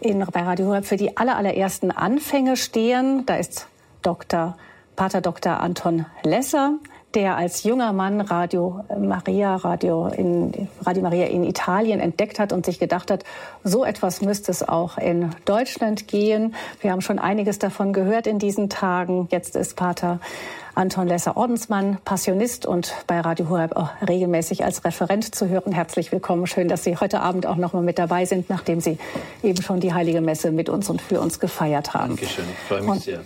in, bei Radio Horeb für die aller, allerersten Anfänge stehen. Da ist Dr. Pater Dr. Anton Lesser, der als junger Mann Radio Maria, Radio, in, Radio Maria in Italien entdeckt hat und sich gedacht hat, so etwas müsste es auch in Deutschland gehen. Wir haben schon einiges davon gehört in diesen Tagen. Jetzt ist Pater Anton Lesser Ordensmann, Passionist und bei Radio Horeb auch regelmäßig als Referent zu hören. Herzlich willkommen. Schön, dass Sie heute Abend auch noch mal mit dabei sind, nachdem Sie eben schon die Heilige Messe mit uns und für uns gefeiert haben. Dankeschön, ich freue mich und sehr.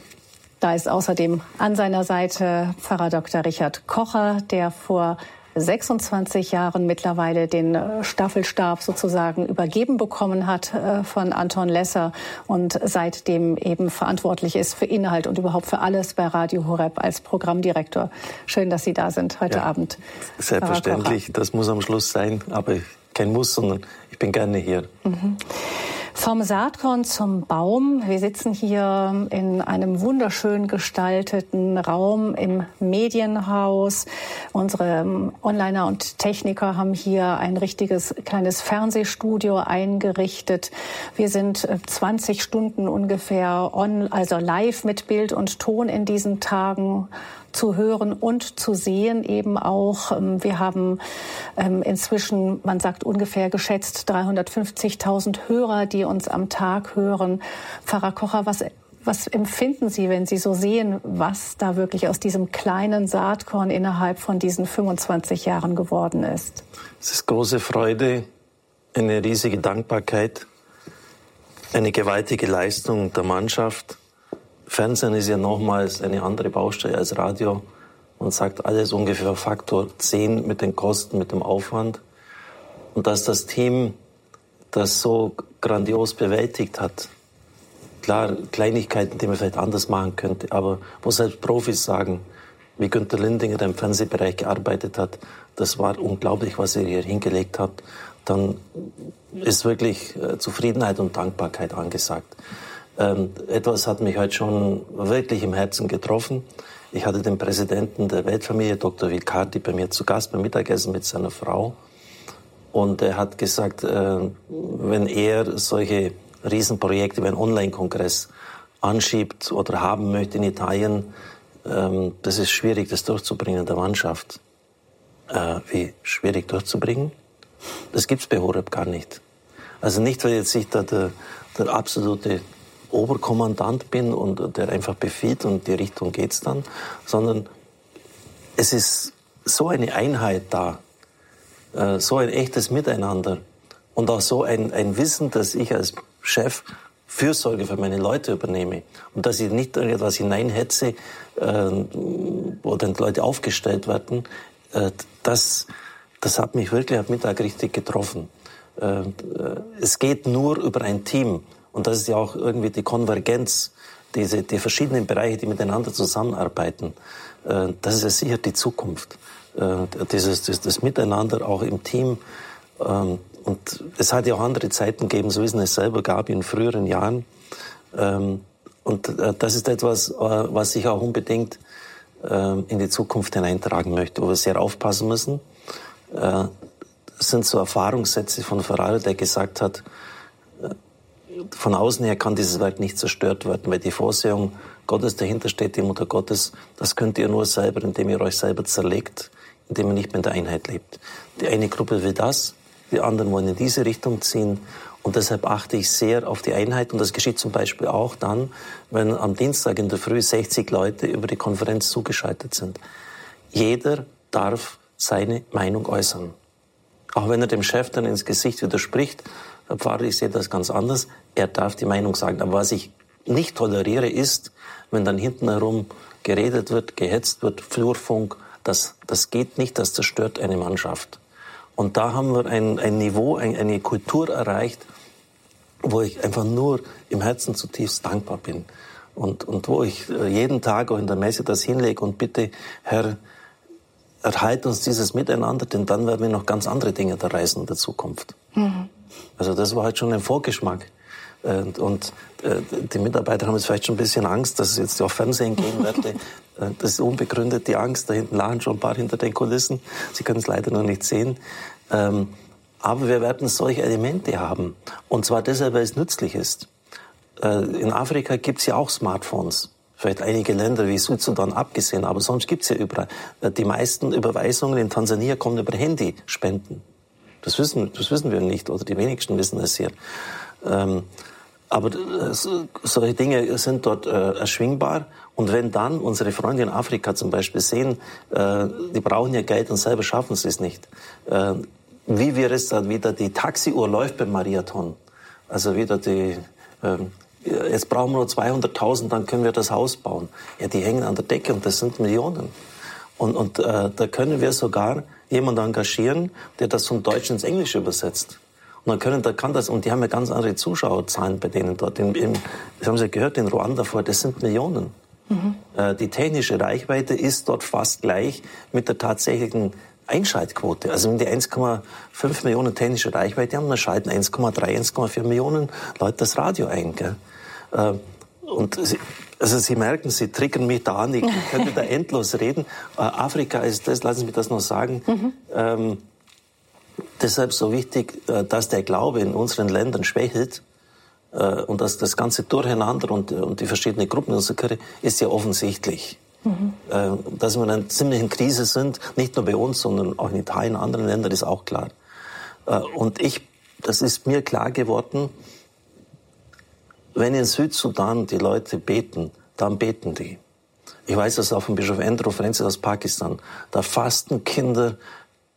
Da ist außerdem an seiner Seite Pfarrer Dr. Richard Kocher, der vor 26 Jahren mittlerweile den äh, Staffelstab sozusagen übergeben bekommen hat äh, von Anton Lesser und seitdem eben verantwortlich ist für Inhalt und überhaupt für alles bei Radio Horeb als Programmdirektor. Schön, dass Sie da sind heute ja, Abend. Selbstverständlich, das muss am Schluss sein, aber kein Muss, sondern ich bin gerne hier. Mhm. Vom Saatkorn zum Baum. Wir sitzen hier in einem wunderschön gestalteten Raum im Medienhaus. Unsere Onliner und Techniker haben hier ein richtiges kleines Fernsehstudio eingerichtet. Wir sind 20 äh, Stunden ungefähr on, also live mit Bild und Ton in diesen Tagen zu hören und zu sehen eben auch. Ähm, wir haben ähm, inzwischen, man sagt ungefähr geschätzt 350.000 Hörer, die uns am Tag hören. Pfarrer Kocher, was was empfinden Sie, wenn Sie so sehen, was da wirklich aus diesem kleinen Saatkorn innerhalb von diesen 25 Jahren geworden ist? Es ist große Freude, eine riesige Dankbarkeit, eine gewaltige Leistung der Mannschaft Fernsehen ist ja nochmals eine andere Baustelle als Radio. Man sagt alles ungefähr Faktor 10 mit den Kosten, mit dem Aufwand. Und dass das Team das so grandios bewältigt hat, klar, Kleinigkeiten, die man vielleicht anders machen könnte, aber wo selbst Profis sagen, wie Günter Lindinger, im Fernsehbereich gearbeitet hat, das war unglaublich, was er hier hingelegt hat, dann ist wirklich äh, Zufriedenheit und Dankbarkeit angesagt. Ähm, etwas hat mich heute schon wirklich im Herzen getroffen. Ich hatte den Präsidenten der Weltfamilie, Dr. Vicardi, bei mir zu Gast beim Mittagessen mit seiner Frau. Und er hat gesagt, äh, wenn er solche Riesenprojekte wie ein Online-Kongress anschiebt oder haben möchte in Italien, ähm, das ist schwierig, das durchzubringen in der Mannschaft. Äh, wie schwierig durchzubringen? Das gibt's bei Horeb gar nicht. Also nicht, weil jetzt sich da der, der absolute Oberkommandant bin und der einfach befiehlt und die Richtung geht's dann, sondern es ist so eine Einheit da, äh, so ein echtes Miteinander und auch so ein, ein Wissen, dass ich als Chef Fürsorge für meine Leute übernehme und dass ich nicht irgendetwas hineinhetze, äh, wo dann Leute aufgestellt werden, äh, das, das hat mich wirklich am Mittag richtig getroffen. Es geht nur über ein Team. Und das ist ja auch irgendwie die Konvergenz, diese, die verschiedenen Bereiche, die miteinander zusammenarbeiten. Äh, das ist ja sicher die Zukunft. Äh, dieses, das, das Miteinander auch im Team. Ähm, und es hat ja auch andere Zeiten gegeben, so wie es es selber gab in früheren Jahren. Ähm, und äh, das ist etwas, was ich auch unbedingt ähm, in die Zukunft hineintragen möchte, wo wir sehr aufpassen müssen. Das sind so Erfahrungssätze von Ferrari, der gesagt hat, von außen her kann dieses Werk nicht zerstört werden, weil die Vorsehung Gottes dahinter steht, die Mutter Gottes, das könnt ihr nur selber, indem ihr euch selber zerlegt, indem ihr nicht mehr in der Einheit lebt. Die eine Gruppe will das, die anderen wollen in diese Richtung ziehen und deshalb achte ich sehr auf die Einheit und das geschieht zum Beispiel auch dann, wenn am Dienstag in der Früh 60 Leute über die Konferenz zugeschaltet sind. Jeder darf seine Meinung äußern. Auch wenn er dem Chef dann ins Gesicht widerspricht, Herr Pfarrer, ich sehe das ganz anders. Er darf die Meinung sagen. Aber was ich nicht toleriere, ist, wenn dann hinten herum geredet wird, gehetzt wird, Flurfunk. Das, das geht nicht, das zerstört eine Mannschaft. Und da haben wir ein, ein Niveau, ein, eine Kultur erreicht, wo ich einfach nur im Herzen zutiefst dankbar bin. Und, und wo ich äh, jeden Tag auch in der Messe das hinlege und bitte, Herr, erhalt uns dieses Miteinander, denn dann werden wir noch ganz andere Dinge da reisen in der Zukunft. Mhm. Also das war halt schon ein Vorgeschmack. Und, und äh, die Mitarbeiter haben jetzt vielleicht schon ein bisschen Angst, dass es jetzt auf Fernsehen gehen werde. Äh, das ist unbegründet, die Angst. Da hinten lachen schon ein paar hinter den Kulissen. Sie können es leider noch nicht sehen. Ähm, aber wir werden solche Elemente haben. Und zwar deshalb, weil es nützlich ist. Äh, in Afrika gibt es ja auch Smartphones. Vielleicht einige Länder wie Südsudan abgesehen, aber sonst gibt es ja überall. Die meisten Überweisungen in Tansania kommen über Handyspenden. Das wissen, das wissen wir nicht, oder die wenigsten wissen es hier. Ähm, aber äh, solche Dinge sind dort äh, erschwingbar. Und wenn dann unsere Freunde in Afrika zum Beispiel sehen, äh, die brauchen ja Geld und selber schaffen sie es nicht, äh, wie wir es dann wieder, die Taxiuhr läuft beim Marathon. Also wieder die, ähm, jetzt brauchen wir nur 200.000, dann können wir das Haus bauen. Ja, die hängen an der Decke und das sind Millionen. Und, und äh, da können wir sogar jemand engagieren, der das vom Deutsch ins Englische übersetzt. Und dann können, da kann das, und die haben ja ganz andere Zuschauerzahlen bei denen dort. In, in, das haben Sie gehört, in Ruanda vor, das sind Millionen. Mhm. Äh, die technische Reichweite ist dort fast gleich mit der tatsächlichen Einschaltquote. Also wenn die 1,5 Millionen technische Reichweite haben, dann schalten 1,3, 1,4 Millionen Leute das Radio ein. Gell? Äh, und sie, also Sie merken, Sie triggern mich da an. Ich könnte da endlos reden. Äh, Afrika ist das, lassen Sie mich das noch sagen. Mhm. Ähm, deshalb so wichtig, äh, dass der Glaube in unseren Ländern schwächelt äh, und dass das ganze Durcheinander und, und die verschiedenen Gruppen in unserer Kirche ist ja offensichtlich. Mhm. Äh, dass wir in einer ziemlichen Krise sind, nicht nur bei uns, sondern auch in Italien, und anderen Ländern, ist auch klar. Äh, und ich, das ist mir klar geworden, wenn in Südsudan die Leute beten, dann beten die. Ich weiß das auch von Bischof Andrew Francis aus Pakistan. Da fasten Kinder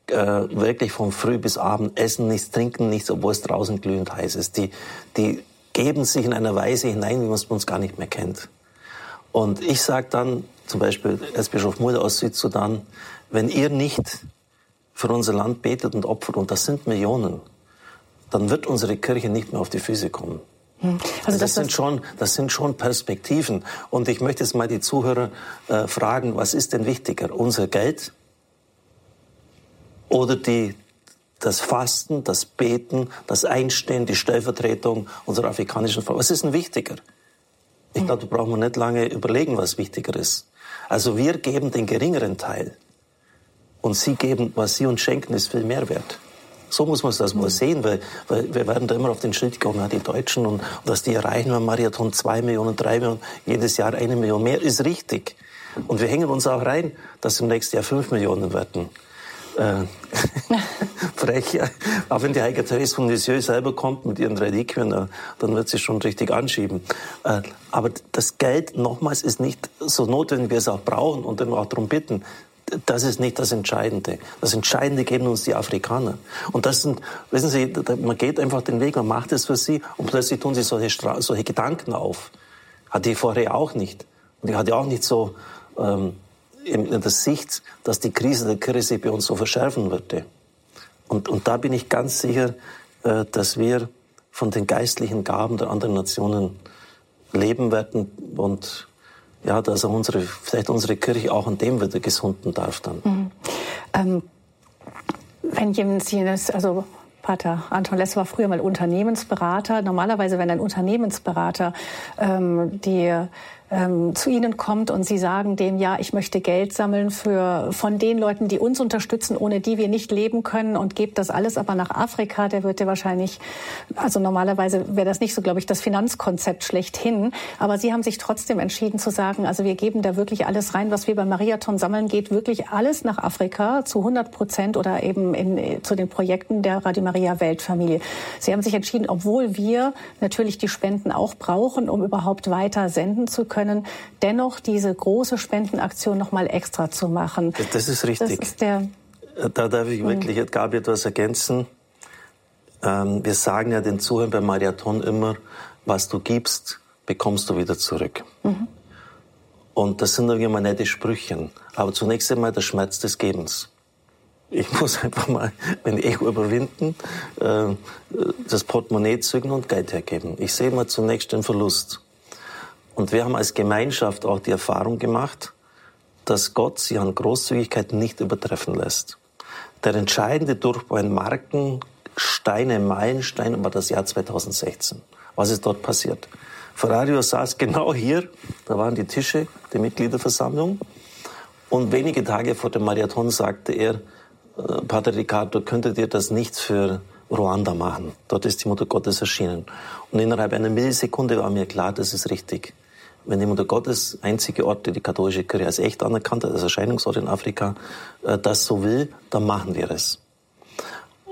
äh, wirklich von früh bis abend, essen nichts, trinken nichts, obwohl es draußen glühend heiß ist. Die, die geben sich in einer Weise hinein, wie man es uns gar nicht mehr kennt. Und ich sage dann, zum Beispiel Erzbischof Mulder aus Südsudan, wenn ihr nicht für unser Land betet und opfert, und das sind Millionen, dann wird unsere Kirche nicht mehr auf die Füße kommen. Hm. Also, also das, sind schon, das sind schon Perspektiven. Und ich möchte jetzt mal die Zuhörer äh, fragen, was ist denn wichtiger? Unser Geld oder die, das Fasten, das Beten, das Einstehen, die Stellvertretung unserer afrikanischen Frau? Was ist denn wichtiger? Ich glaube, da brauchen wir nicht lange überlegen, was wichtiger ist. Also wir geben den geringeren Teil. Und sie geben, was sie uns schenken, ist viel mehr wert. So muss man das mal sehen, weil, weil wir werden da immer auf den Schritt kommen, ja, die Deutschen und, und dass die erreichen beim Marathon zwei Millionen, drei Millionen, jedes Jahr eine Million mehr, ist richtig. Und wir hängen uns auch rein, dass im nächsten Jahr fünf Millionen werden äh, frech. Auch wenn die Heike Therese von Lisieux selber kommt mit ihren Reliquien, dann wird sie schon richtig anschieben. Äh, aber das Geld, nochmals, ist nicht so notwendig, wie wir es auch brauchen und dann auch darum bitten. Das ist nicht das Entscheidende. Das Entscheidende geben uns die Afrikaner. Und das sind, wissen Sie, man geht einfach den Weg, man macht es für sie und plötzlich tun sie solche, solche Gedanken auf. Hatte ich vorher auch nicht. Und ich hatte auch nicht so, ähm, in der Sicht, dass die Krise der Kirche bei uns so verschärfen würde. Und, und da bin ich ganz sicher, äh, dass wir von den geistlichen Gaben der anderen Nationen leben werden und ja, dass auch unsere, vielleicht unsere Kirche auch an dem wieder gesunden darf dann. Mhm. Ähm, wenn jemand also Pater Anton Less war früher mal Unternehmensberater. Normalerweise, wenn ein Unternehmensberater ähm, die ähm, zu Ihnen kommt und Sie sagen dem, ja, ich möchte Geld sammeln für, von den Leuten, die uns unterstützen, ohne die wir nicht leben können und gebt das alles aber nach Afrika, der wird ja wahrscheinlich, also normalerweise wäre das nicht so, glaube ich, das Finanzkonzept schlechthin. Aber Sie haben sich trotzdem entschieden zu sagen, also wir geben da wirklich alles rein, was wir beim Mariathon sammeln, geht wirklich alles nach Afrika zu 100 Prozent oder eben in, zu den Projekten der Radio Maria Weltfamilie. Sie haben sich entschieden, obwohl wir natürlich die Spenden auch brauchen, um überhaupt weiter senden zu können, können, dennoch diese große Spendenaktion noch mal extra zu machen. Das ist richtig. Das ist der, da darf ich wirklich, hm. Gabi, etwas ergänzen. Ähm, wir sagen ja den Zuhörern beim Marathon immer, was du gibst, bekommst du wieder zurück. Mhm. Und das sind irgendwie mal nette Sprüche. Aber zunächst einmal der Schmerz des Gebens. Ich muss einfach mal mein Ego überwinden, äh, das Portemonnaie zücken und Geld hergeben. Ich sehe mal zunächst den Verlust. Und wir haben als Gemeinschaft auch die Erfahrung gemacht, dass Gott sich an Großzügigkeit nicht übertreffen lässt. Der entscheidende Durchbruch, ein Markenstein, ein Meilenstein war das Jahr 2016. Was ist dort passiert? Ferrario saß genau hier, da waren die Tische der Mitgliederversammlung. Und wenige Tage vor dem Marathon sagte er, äh, Pater Riccardo, könntet ihr das nicht für Ruanda machen? Dort ist die Mutter Gottes erschienen. Und innerhalb einer Millisekunde war mir klar, das ist richtig wenn die Mutter Gottes, einzige Ort, die die katholische Kirche als echt anerkannt hat, als Erscheinungsort in Afrika, äh, das so will, dann machen wir es.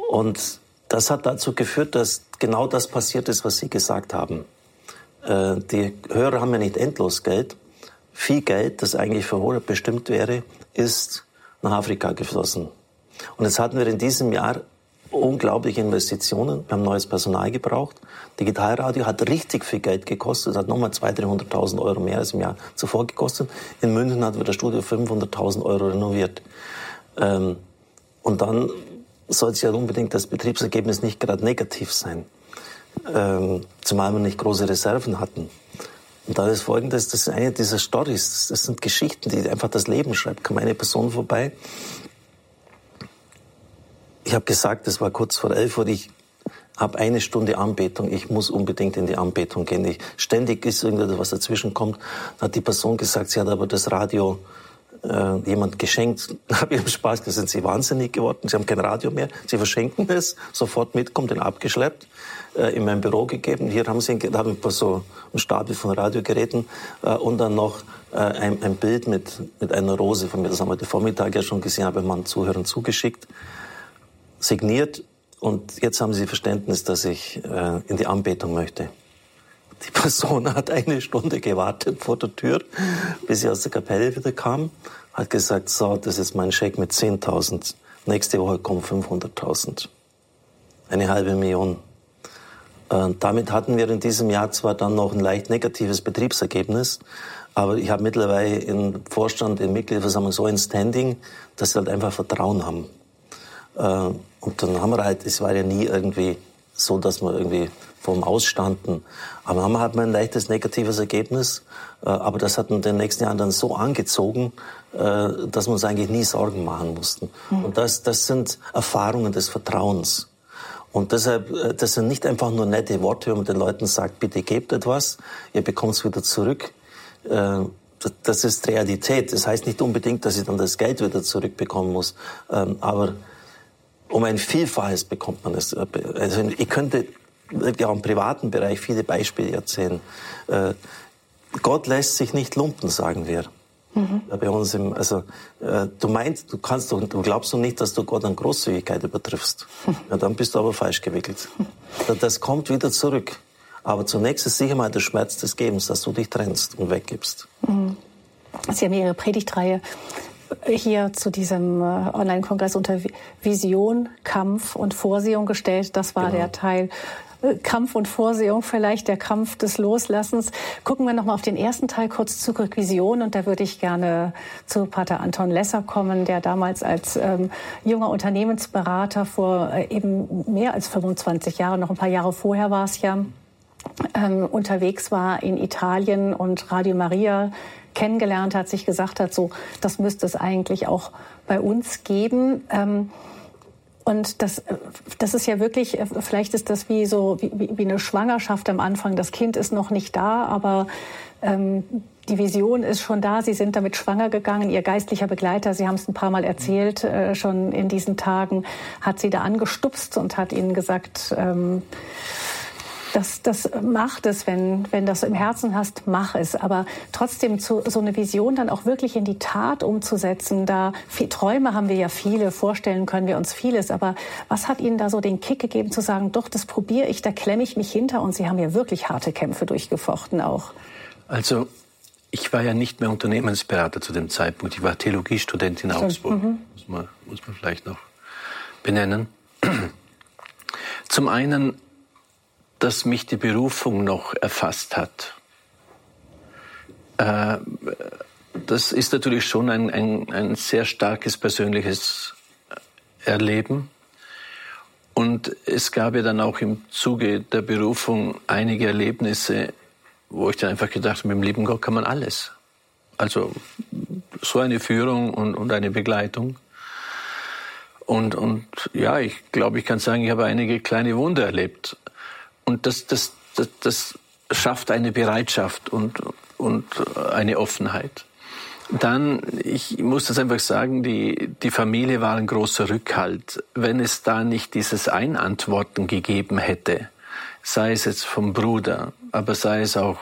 Und das hat dazu geführt, dass genau das passiert ist, was Sie gesagt haben. Äh, die Hörer haben ja nicht endlos Geld. Viel Geld, das eigentlich für Horeb bestimmt wäre, ist nach Afrika geflossen. Und jetzt hatten wir in diesem Jahr unglaubliche Investitionen. Wir haben neues Personal gebraucht. Digitalradio hat richtig viel Geld gekostet, hat nochmal 200.000, 300.000 Euro mehr als im Jahr zuvor gekostet. In München hat wir das Studio 500.000 Euro renoviert. Ähm, und dann sollte ja unbedingt das Betriebsergebnis nicht gerade negativ sein. Ähm, zumal wir nicht große Reserven hatten. Und da ist folgendes, das ist eine dieser Stories, das sind Geschichten, die einfach das Leben schreibt. Kam eine Person vorbei, habe gesagt, es war kurz vor elf Uhr, ich habe eine Stunde Anbetung, ich muss unbedingt in die Anbetung gehen. Ich, ständig ist irgendetwas, was dazwischen kommt. Dann hat die Person gesagt, sie hat aber das Radio äh, jemand geschenkt. habe ihrem Spaß gesagt, sind Sie wahnsinnig geworden, Sie haben kein Radio mehr, Sie verschenken es, sofort mitkommt, den abgeschleppt, äh, in mein Büro gegeben. Hier haben Sie da haben wir so einen Stapel von Radiogeräten äh, und dann noch äh, ein, ein, Bild mit, mit einer Rose von mir, das haben wir heute Vormittag ja schon gesehen, habe ich meinen Zuhörern zugeschickt, signiert und jetzt haben Sie Verständnis, dass ich äh, in die Anbetung möchte. Die Person hat eine Stunde gewartet vor der Tür, bis sie aus der Kapelle wieder kam, hat gesagt, so, das ist mein Scheck mit 10.000. Nächste Woche kommen 500.000. Eine halbe Million. Und damit hatten wir in diesem Jahr zwar dann noch ein leicht negatives Betriebsergebnis, aber ich habe mittlerweile im Vorstand, in Mitgliederversammlung so ein Standing, dass sie halt einfach Vertrauen haben. Äh, und dann haben wir halt, es war ja nie irgendwie so, dass wir irgendwie vom Ausstanden. Aber haben wir halt mal ein leichtes negatives Ergebnis. Äh, aber das hat in den nächsten Jahren dann so angezogen, äh, dass wir uns eigentlich nie Sorgen machen mussten. Mhm. Und das, das sind Erfahrungen des Vertrauens. Und deshalb, das sind nicht einfach nur nette Worte, wenn man den Leuten sagt, bitte gebt etwas, ihr bekommt es wieder zurück. Das ist Realität. Das heißt nicht unbedingt, dass ich dann das Geld wieder zurückbekommen muss. Ähm, aber um ein Vielfaches bekommt man es. Also ich könnte ja im privaten Bereich viele Beispiele erzählen. Äh, Gott lässt sich nicht lumpen, sagen wir. Mhm. Bei uns im, also äh, du meinst, du kannst doch, du glaubst doch nicht, dass du Gott an Großzügigkeit übertriffst. Ja, dann bist du aber falsch gewickelt. Das kommt wieder zurück. Aber zunächst ist sicher mal der Schmerz des Gebens, dass du dich trennst und weggibst. Mhm. Sie haben Ihre Predigtreihe hier zu diesem äh, Online-Kongress unter Vision, Kampf und Vorsehung gestellt. Das war genau. der Teil äh, Kampf und Vorsehung, vielleicht der Kampf des Loslassens. Gucken wir noch mal auf den ersten Teil kurz zurück, Vision. Und da würde ich gerne zu Pater Anton Lesser kommen, der damals als ähm, junger Unternehmensberater vor äh, eben mehr als 25 Jahren, noch ein paar Jahre vorher war es ja, ähm, unterwegs war in Italien und Radio Maria kennengelernt hat, sich gesagt hat, so, das müsste es eigentlich auch bei uns geben. Ähm, und das, das ist ja wirklich, vielleicht ist das wie so wie, wie eine Schwangerschaft am Anfang. Das Kind ist noch nicht da, aber ähm, die Vision ist schon da. Sie sind damit schwanger gegangen. Ihr geistlicher Begleiter, Sie haben es ein paar Mal erzählt, äh, schon in diesen Tagen, hat Sie da angestupst und hat Ihnen gesagt, ähm, das, das macht es, wenn, wenn das im Herzen hast, mach es. Aber trotzdem zu, so eine Vision dann auch wirklich in die Tat umzusetzen, da viel, Träume haben wir ja viele, vorstellen können wir uns vieles. Aber was hat Ihnen da so den Kick gegeben zu sagen, doch, das probiere ich, da klemme ich mich hinter und Sie haben ja wirklich harte Kämpfe durchgefochten auch. Also ich war ja nicht mehr Unternehmensberater zu dem Zeitpunkt. Ich war Theologiestudent in Augsburg. Mhm. Muss, man, muss man vielleicht noch benennen. Zum einen dass mich die Berufung noch erfasst hat. Äh, das ist natürlich schon ein, ein, ein sehr starkes persönliches Erleben. Und es gab ja dann auch im Zuge der Berufung einige Erlebnisse, wo ich dann einfach gedacht habe, mit dem lieben Gott kann man alles. Also so eine Führung und, und eine Begleitung. Und, und ja, ich glaube, ich kann sagen, ich habe einige kleine Wunder erlebt. Und das, das, das, das schafft eine Bereitschaft und, und eine Offenheit. Dann, ich muss das einfach sagen, die, die Familie war ein großer Rückhalt. Wenn es da nicht dieses Einantworten gegeben hätte, sei es jetzt vom Bruder, aber sei es auch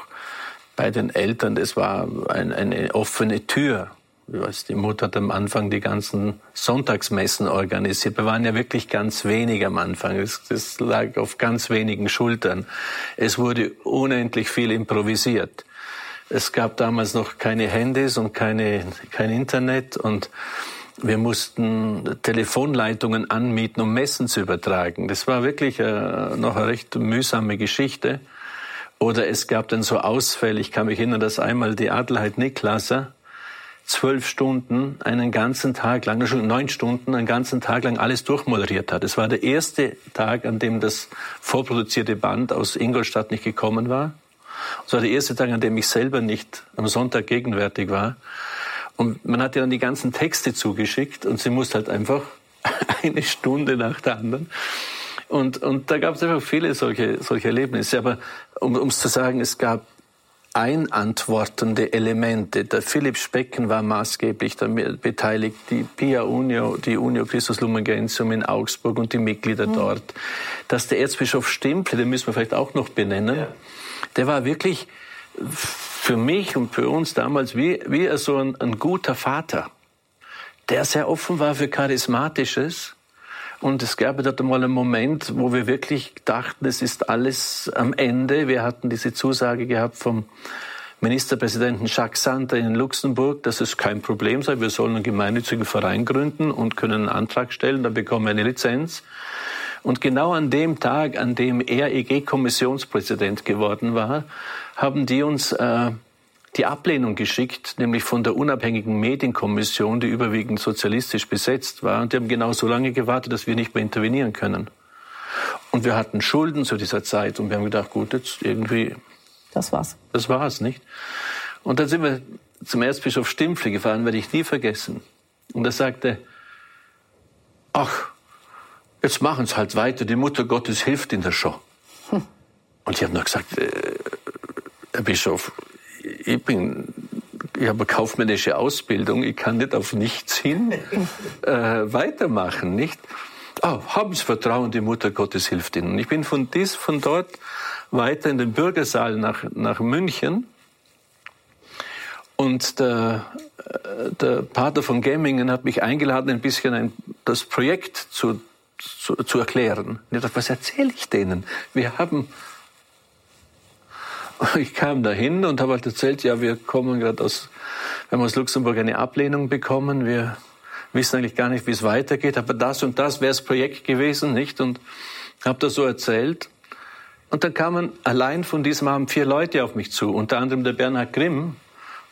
bei den Eltern, das war ein, eine offene Tür. Weiß, die Mutter hat am Anfang die ganzen Sonntagsmessen organisiert. Wir waren ja wirklich ganz wenig am Anfang. Es, es lag auf ganz wenigen Schultern. Es wurde unendlich viel improvisiert. Es gab damals noch keine Handys und keine, kein Internet und wir mussten Telefonleitungen anmieten, um Messen zu übertragen. Das war wirklich äh, noch eine recht mühsame Geschichte. Oder es gab dann so Ausfälle. Ich kann mich erinnern, dass einmal die Adelheid Niklaser, zwölf Stunden, einen ganzen Tag lang, neun Stunden, einen ganzen Tag lang alles durchmoderiert hat. Es war der erste Tag, an dem das vorproduzierte Band aus Ingolstadt nicht gekommen war. Es war der erste Tag, an dem ich selber nicht am Sonntag gegenwärtig war. Und man hat ihr dann die ganzen Texte zugeschickt und sie musste halt einfach eine Stunde nach der anderen. Und, und da gab es einfach viele solche, solche Erlebnisse. Aber um es zu sagen, es gab einantwortende Elemente. Der Philipp Specken war maßgeblich damit beteiligt, die Pia Unio, die Unio Christus Lumen Gentium in Augsburg und die Mitglieder mhm. dort. Dass der Erzbischof Stimple, den müssen wir vielleicht auch noch benennen, ja. der war wirklich für mich und für uns damals wie, wie so ein, ein guter Vater, der sehr offen war für Charismatisches, und es gab dort einmal einen Moment, wo wir wirklich dachten, es ist alles am Ende. Wir hatten diese Zusage gehabt vom Ministerpräsidenten Jacques Santer in Luxemburg, dass es kein Problem sei. Wir sollen einen gemeinnützigen Verein gründen und können einen Antrag stellen, dann bekommen wir eine Lizenz. Und genau an dem Tag, an dem er EG-Kommissionspräsident geworden war, haben die uns äh, die Ablehnung geschickt, nämlich von der unabhängigen Medienkommission, die überwiegend sozialistisch besetzt war. Und die haben genau so lange gewartet, dass wir nicht mehr intervenieren können. Und wir hatten Schulden zu dieser Zeit und wir haben gedacht, gut, jetzt irgendwie. Das war's. Das war's, nicht? Und dann sind wir zum Erzbischof Stimpfle gefahren, werde ich nie vergessen. Und er sagte, ach, jetzt machen es halt weiter, die Mutter Gottes hilft Ihnen schon. Hm. Und ich habe nur gesagt, äh, Herr Bischof, ich bin, ich habe eine kaufmännische Ausbildung, ich kann nicht auf nichts hin äh, weitermachen, nicht? Oh, haben Sie Vertrauen, die Mutter Gottes hilft Ihnen. Ich bin von dies, von dort weiter in den Bürgersaal nach, nach München. Und der, äh, der Pater von Gemmingen hat mich eingeladen, ein bisschen ein, das Projekt zu, zu, zu erklären. Und ich dachte, was erzähle ich denen? Wir haben ich kam dahin und habe halt erzählt, ja, wir kommen gerade aus, wir haben aus Luxemburg eine Ablehnung bekommen, wir wissen eigentlich gar nicht, wie es weitergeht, aber das und das wäre das Projekt gewesen, nicht? Und habe das so erzählt. Und dann kamen allein von diesem Abend vier Leute auf mich zu, unter anderem der Bernhard Grimm.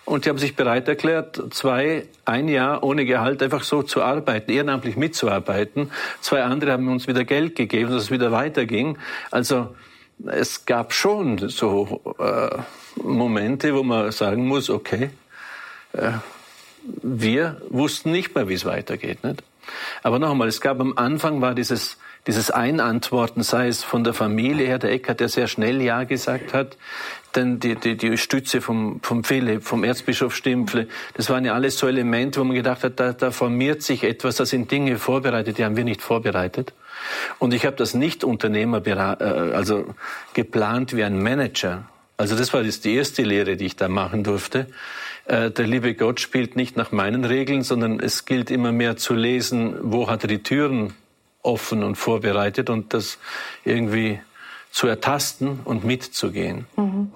Und die haben sich bereit erklärt, zwei, ein Jahr ohne Gehalt einfach so zu arbeiten, ehrenamtlich mitzuarbeiten. Zwei andere haben uns wieder Geld gegeben, dass es wieder weiterging. Also es gab schon so äh, Momente, wo man sagen muss, okay, äh, wir wussten nicht mehr, wie es weitergeht. Nicht? Aber noch einmal, es gab am Anfang war dieses dieses Einantworten, sei es von der Familie her, der Eckert, der sehr schnell Ja gesagt hat, denn die, die, die Stütze vom, vom Philipp, vom Erzbischof Stimpfle, das waren ja alles so Elemente, wo man gedacht hat, da, da formiert sich etwas, da sind Dinge vorbereitet, die haben wir nicht vorbereitet. Und ich habe das nicht Unternehmer äh, also geplant wie ein Manager. Also das war jetzt die erste Lehre, die ich da machen durfte. Äh, der liebe Gott spielt nicht nach meinen Regeln, sondern es gilt immer mehr zu lesen, wo hat er die Türen offen und vorbereitet und das irgendwie zu ertasten und mitzugehen. Mhm.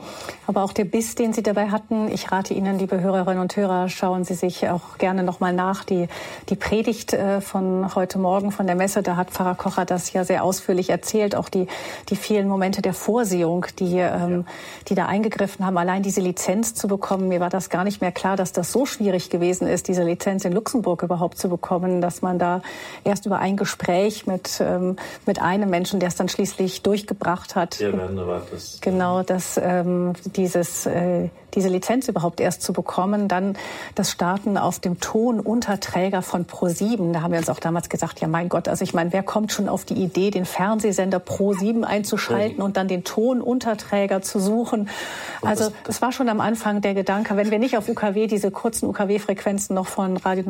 Aber auch der Biss, den Sie dabei hatten, ich rate Ihnen, liebe Hörerinnen und Hörer, schauen Sie sich auch gerne nochmal nach. Die, die Predigt äh, von heute Morgen von der Messe, da hat Pfarrer Kocher das ja sehr ausführlich erzählt. Auch die, die vielen Momente der Vorsehung, die, ähm, die da eingegriffen haben, allein diese Lizenz zu bekommen. Mir war das gar nicht mehr klar, dass das so schwierig gewesen ist, diese Lizenz in Luxemburg überhaupt zu bekommen, dass man da erst über ein Gespräch mit, ähm, mit einem Menschen, der es dann schließlich durchgebracht gemacht hat. Ja, war das. Genau, dass ähm, dieses, äh, diese Lizenz überhaupt erst zu bekommen, dann das Starten auf dem Tonunterträger von Pro7. Da haben wir uns auch damals gesagt, ja mein Gott, also ich meine, wer kommt schon auf die Idee, den Fernsehsender Pro7 einzuschalten und dann den Tonunterträger zu suchen? Also es war schon am Anfang der Gedanke, wenn wir nicht auf UKW diese kurzen UKW-Frequenzen noch von Radio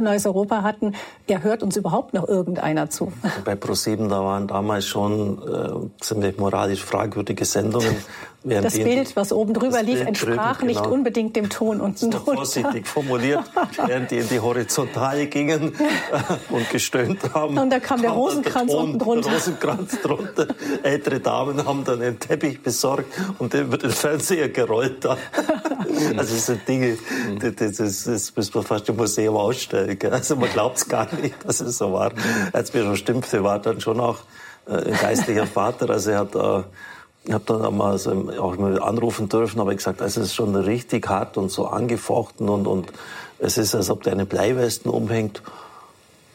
Neues Europa hatten, ja, hört uns überhaupt noch irgendeiner zu? Bei Pro7, da waren damals schon äh, ziemlich moralisch fragwürdige Sendungen. das Bild, was oben drüber lief, entsprach drüben, genau. nicht unbedingt dem Ton unten drunter. Vorsichtig formuliert, während die in die Horizontale gingen und gestöhnt haben. Und da kam der Rosenkranz der Ton, unten drunter. Der Rosenkranz drunter. Ältere Damen haben dann einen Teppich besorgt und den über den Fernseher gerollt. Da. Also das sind Dinge, das, das, das müssen wir fast im Museum ausstellen. Also man glaubt es gar nicht, dass es so war. Als wir schon stimmte, war dann schon auch äh, ein geistlicher Vater. Also er hat äh, ich habe dann einmal also auch mal anrufen dürfen, aber gesagt, also es ist schon richtig hart und so angefochten und, und es ist, als ob der eine Bleiwesten umhängt.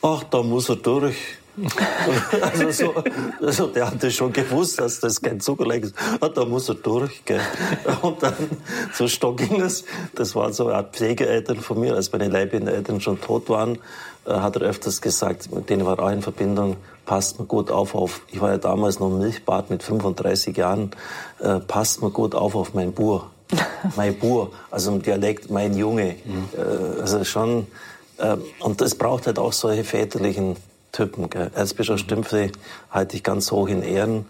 Ach, da muss er durch. also so, also der hatte schon gewusst, dass das kein Zuckerleck ist. Ah, da muss er durch. Gell. Und dann, so stock ging es. Das waren so eine Art Pflegeeltern von mir. Als meine Eltern schon tot waren, äh, hat er öfters gesagt, mit denen war auch in Verbindung, passt mir gut auf, auf. Ich war ja damals noch Milchbad mit 35 Jahren. Äh, passt mir gut auf auf mein Bur. mein Bur, also im Dialekt mein Junge. Mhm. Äh, also schon, äh, und es braucht halt auch solche väterlichen Typen. Gell. Erzbischof mhm. Stümpfe halte ich ganz hoch in Ehren.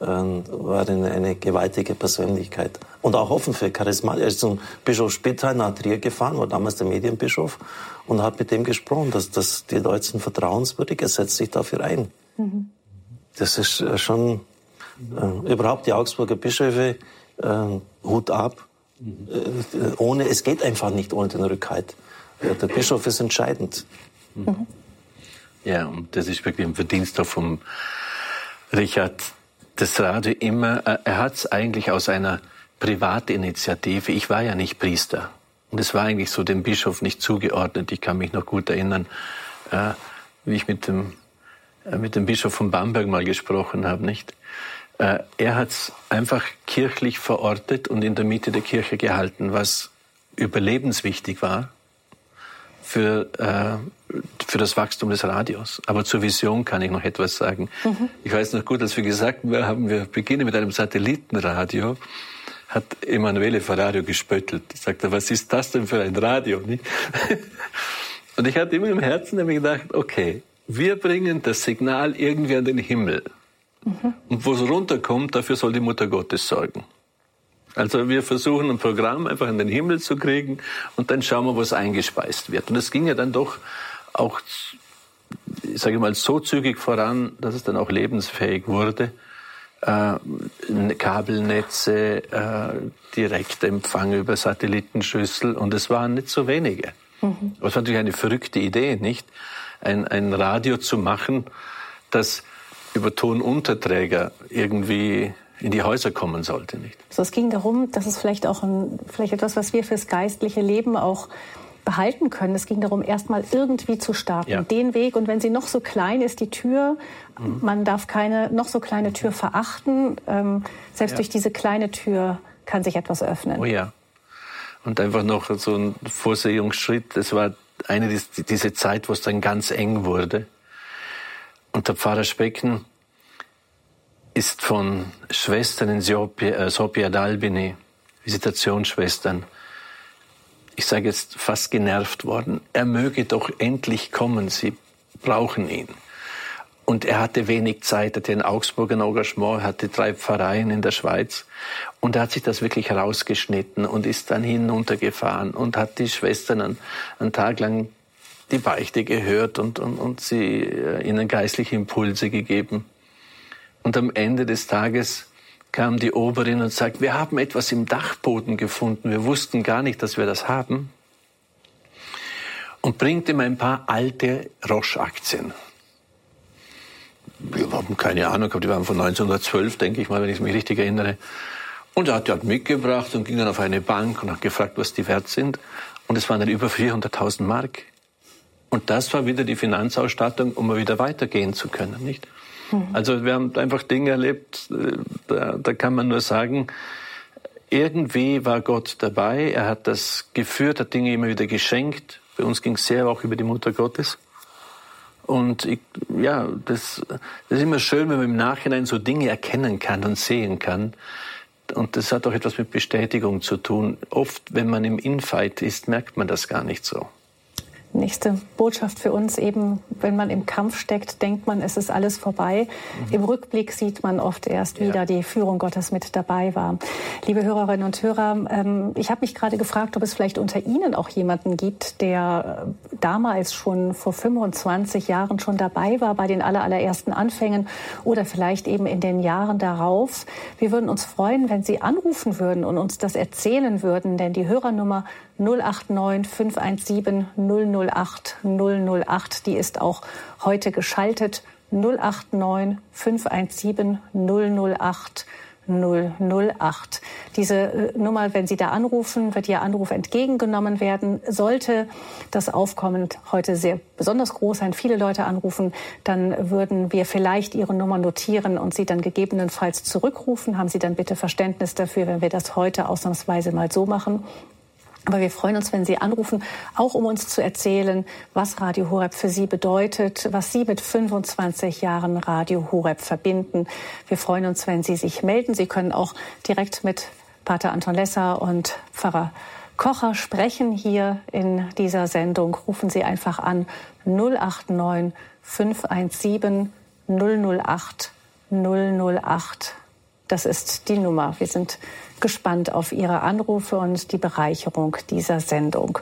Ähm, war eine, eine gewaltige Persönlichkeit. Und auch offen für Charisma. Er ist zum Bischof Spitheim nach Trier gefahren, war damals der Medienbischof, und hat mit dem gesprochen, dass, dass die Deutschen vertrauenswürdig, er setzt sich dafür ein. Mhm. Das ist äh, schon, äh, überhaupt die Augsburger Bischöfe, äh, Hut ab. Mhm. Äh, ohne, es geht einfach nicht ohne den Rückhalt. Der Bischof ist entscheidend. Mhm. Ja, und das ist wirklich ein Verdienst auch vom Richard. Radio immer, äh, er hat es eigentlich aus einer Privatinitiative. Ich war ja nicht Priester. Und es war eigentlich so dem Bischof nicht zugeordnet. Ich kann mich noch gut erinnern, äh, wie ich mit dem, äh, mit dem Bischof von Bamberg mal gesprochen habe, nicht? Äh, er hat es einfach kirchlich verortet und in der Mitte der Kirche gehalten, was überlebenswichtig war für, äh, für das Wachstum des Radios. Aber zur Vision kann ich noch etwas sagen. Mhm. Ich weiß noch gut, als wir gesagt haben, wir beginnen mit einem Satellitenradio, hat Emanuele Ferrario gespöttelt. Ich sagte, was ist das denn für ein Radio? Und ich hatte immer im Herzen gedacht, okay, wir bringen das Signal irgendwie an den Himmel. Mhm. Und wo es runterkommt, dafür soll die Mutter Gottes sorgen. Also wir versuchen ein Programm einfach in den Himmel zu kriegen und dann schauen wir, was eingespeist wird. Und es ging ja dann doch auch, ich sage mal, so zügig voran, dass es dann auch lebensfähig wurde. Äh, Kabelnetze, äh, Direktempfang über Satellitenschüssel und es waren nicht so wenige. Mhm. Es war natürlich eine verrückte Idee, nicht? Ein, ein Radio zu machen, das über Tonunterträger irgendwie in die Häuser kommen sollte, nicht? So, es ging darum, dass es vielleicht auch ein, vielleicht etwas, was wir fürs geistliche Leben auch behalten können. Es ging darum, erstmal irgendwie zu starten, ja. den Weg. Und wenn sie noch so klein ist, die Tür, mhm. man darf keine noch so kleine Tür verachten. Ähm, selbst ja. durch diese kleine Tür kann sich etwas öffnen. Oh ja. Und einfach noch so ein Vorsehungsschritt. Es war eine diese Zeit, wo es dann ganz eng wurde. Und der Pfarrer Specken ist von Schwestern in Sopia, äh, d'Albini, Visitationsschwestern, ich sage jetzt fast genervt worden. Er möge doch endlich kommen, sie brauchen ihn. Und er hatte wenig Zeit, hatte in Augsburg ein Engagement, hatte drei Pfarreien in der Schweiz. Und er hat sich das wirklich rausgeschnitten und ist dann hinuntergefahren und hat die Schwestern einen, einen Tag lang die Beichte gehört und, und, und sie äh, ihnen geistliche Impulse gegeben. Und am Ende des Tages kam die Oberin und sagt, wir haben etwas im Dachboden gefunden. Wir wussten gar nicht, dass wir das haben. Und bringt ihm ein paar alte Roche-Aktien. Wir haben keine Ahnung die waren von 1912, denke ich mal, wenn ich mich richtig erinnere. Und er hat die halt mitgebracht und ging dann auf eine Bank und hat gefragt, was die wert sind. Und es waren dann über 400.000 Mark. Und das war wieder die Finanzausstattung, um wieder weitergehen zu können, nicht? Mhm. Also wir haben einfach Dinge erlebt, äh, da, da kann man nur sagen, irgendwie war Gott dabei. Er hat das geführt, hat Dinge immer wieder geschenkt. Bei uns ging es sehr auch über die Mutter Gottes. Und ich, ja, das, das ist immer schön, wenn man im Nachhinein so Dinge erkennen kann und sehen kann. Und das hat auch etwas mit Bestätigung zu tun. Oft, wenn man im Infight ist, merkt man das gar nicht so nächste Botschaft für uns eben, wenn man im Kampf steckt, denkt man, es ist alles vorbei. Mhm. Im Rückblick sieht man oft erst ja. wieder, die Führung Gottes mit dabei war. Liebe Hörerinnen und Hörer, ähm, ich habe mich gerade gefragt, ob es vielleicht unter Ihnen auch jemanden gibt, der äh, damals schon vor 25 Jahren schon dabei war bei den allerersten Anfängen oder vielleicht eben in den Jahren darauf. Wir würden uns freuen, wenn Sie anrufen würden und uns das erzählen würden, denn die Hörernummer 089 517 008 008. Die ist auch heute geschaltet. 089 517 008 008. Diese äh, Nummer, wenn Sie da anrufen, wird Ihr Anruf entgegengenommen werden. Sollte das Aufkommen heute sehr besonders groß sein, viele Leute anrufen, dann würden wir vielleicht Ihre Nummer notieren und Sie dann gegebenenfalls zurückrufen. Haben Sie dann bitte Verständnis dafür, wenn wir das heute ausnahmsweise mal so machen. Aber wir freuen uns, wenn Sie anrufen, auch um uns zu erzählen, was Radio Horeb für Sie bedeutet, was Sie mit 25 Jahren Radio Horeb verbinden. Wir freuen uns, wenn Sie sich melden. Sie können auch direkt mit Pater Anton Lesser und Pfarrer Kocher sprechen hier in dieser Sendung. Rufen Sie einfach an 089 517 008 008. Das ist die Nummer. Wir sind gespannt auf Ihre Anrufe und die Bereicherung dieser Sendung.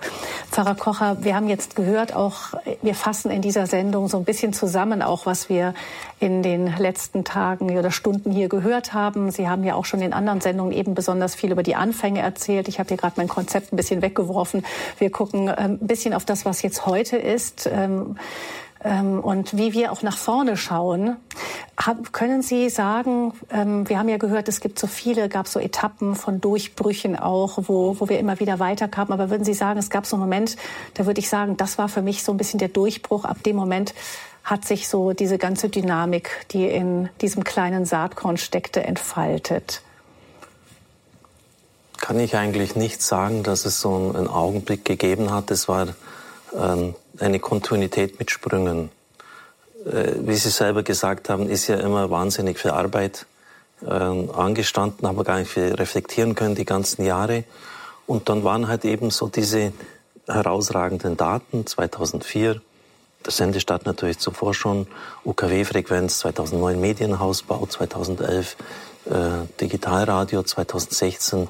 Pfarrer Kocher, wir haben jetzt gehört, auch wir fassen in dieser Sendung so ein bisschen zusammen, auch was wir in den letzten Tagen oder Stunden hier gehört haben. Sie haben ja auch schon in anderen Sendungen eben besonders viel über die Anfänge erzählt. Ich habe hier gerade mein Konzept ein bisschen weggeworfen. Wir gucken ähm, ein bisschen auf das, was jetzt heute ist. Ähm, und wie wir auch nach vorne schauen. können Sie sagen, ähm, wir haben ja gehört, es gibt so viele, gab so Etappen von Durchbrüchen auch, wo, wo wir immer wieder weiterkamen. Aber würden Sie sagen, es gab so einen Moment, da würde ich sagen, das war für mich so ein bisschen der Durchbruch. Ab dem Moment hat sich so diese ganze Dynamik, die in diesem kleinen Saatkorn steckte, entfaltet. Kann ich eigentlich nicht sagen, dass es so einen Augenblick gegeben hat. Es war ähm, eine Kontinuität mit Sprüngen. Äh, wie Sie selber gesagt haben, ist ja immer wahnsinnig viel Arbeit ähm, angestanden, haben wir gar nicht viel reflektieren können die ganzen Jahre. Und dann waren halt eben so diese herausragenden Daten 2004, der Sendestart natürlich zuvor schon, UKW-Frequenz 2009 Medienhausbau, 2011 äh, Digitalradio, 2016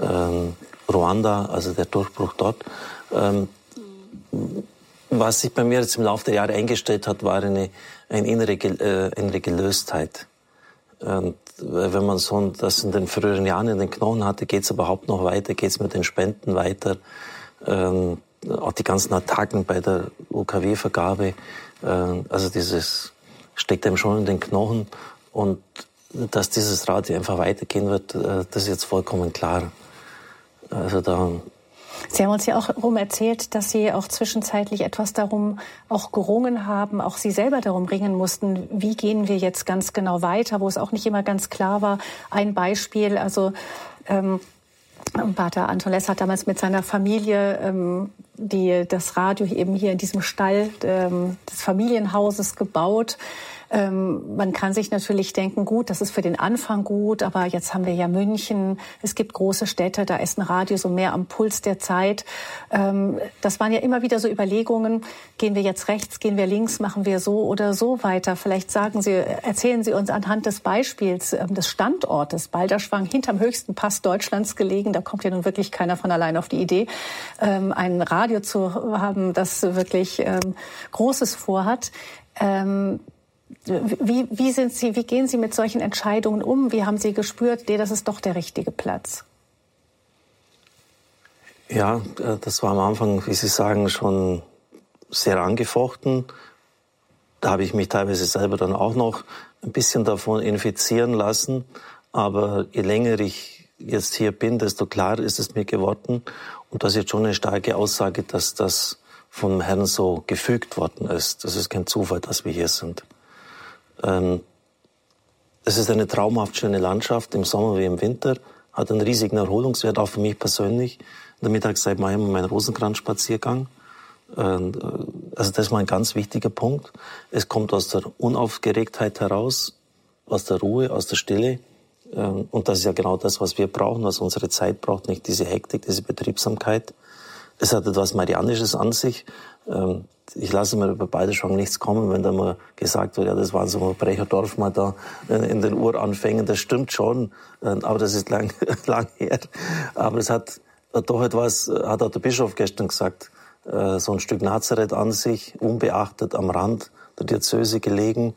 ähm, Ruanda, also der Durchbruch dort. Ähm, was sich bei mir jetzt im Laufe der Jahre eingestellt hat, war eine, eine innere, äh, innere Gelöstheit. Und wenn man so das in den früheren Jahren in den Knochen hatte, geht es überhaupt noch weiter, geht es mit den Spenden weiter. Ähm, auch die ganzen Attacken bei der UKW-Vergabe, äh, also dieses steckt einem schon in den Knochen. Und dass dieses Radio einfach weitergehen wird, äh, das ist jetzt vollkommen klar. Also da Sie haben uns ja auch darum erzählt, dass Sie auch zwischenzeitlich etwas darum auch gerungen haben, auch Sie selber darum ringen mussten, wie gehen wir jetzt ganz genau weiter, wo es auch nicht immer ganz klar war. Ein Beispiel, also ähm, Pater Anton Less hat damals mit seiner Familie ähm, die, das Radio eben hier in diesem Stall ähm, des Familienhauses gebaut. Ähm, man kann sich natürlich denken, gut, das ist für den Anfang gut, aber jetzt haben wir ja München, es gibt große Städte, da ist ein Radio so mehr am Puls der Zeit. Ähm, das waren ja immer wieder so Überlegungen, gehen wir jetzt rechts, gehen wir links, machen wir so oder so weiter. Vielleicht sagen Sie, erzählen Sie uns anhand des Beispiels ähm, des Standortes Balderschwang hinterm höchsten Pass Deutschlands gelegen. Da kommt ja nun wirklich keiner von allein auf die Idee, ähm, ein Radio zu haben, das wirklich ähm, Großes vorhat. Ähm, wie, wie, sind Sie, wie gehen Sie mit solchen Entscheidungen um? Wie haben Sie gespürt, nee, das ist doch der richtige Platz? Ja, äh, das war am Anfang, wie Sie sagen, schon sehr angefochten. Da habe ich mich teilweise selber dann auch noch ein bisschen davon infizieren lassen. Aber je länger ich jetzt hier bin, desto klarer ist es mir geworden. Und das ist jetzt schon eine starke Aussage, dass das vom Herrn so gefügt worden ist. Das ist kein Zufall, dass wir hier sind. Ähm, es ist eine traumhaft schöne Landschaft, im Sommer wie im Winter, hat einen riesigen Erholungswert, auch für mich persönlich. In der Mittagszeit mache ich immer meinen Rosenkranzspaziergang. Ähm, äh, also das ist mal ein ganz wichtiger Punkt. Es kommt aus der Unaufgeregtheit heraus, aus der Ruhe, aus der Stille. Ähm, und das ist ja genau das, was wir brauchen, was unsere Zeit braucht, nicht diese Hektik, diese Betriebsamkeit. Es hat etwas Marianisches an sich. Ähm, ich lasse mir über beide schon nichts kommen, wenn da mal gesagt wird, ja, das war so ein Brecherdorf mal da äh, in den Uranfängen. Das stimmt schon, äh, aber das ist lang, lang her. Aber es hat doch etwas, hat auch der Bischof gestern gesagt, äh, so ein Stück Nazareth an sich, unbeachtet am Rand der Diözese gelegen.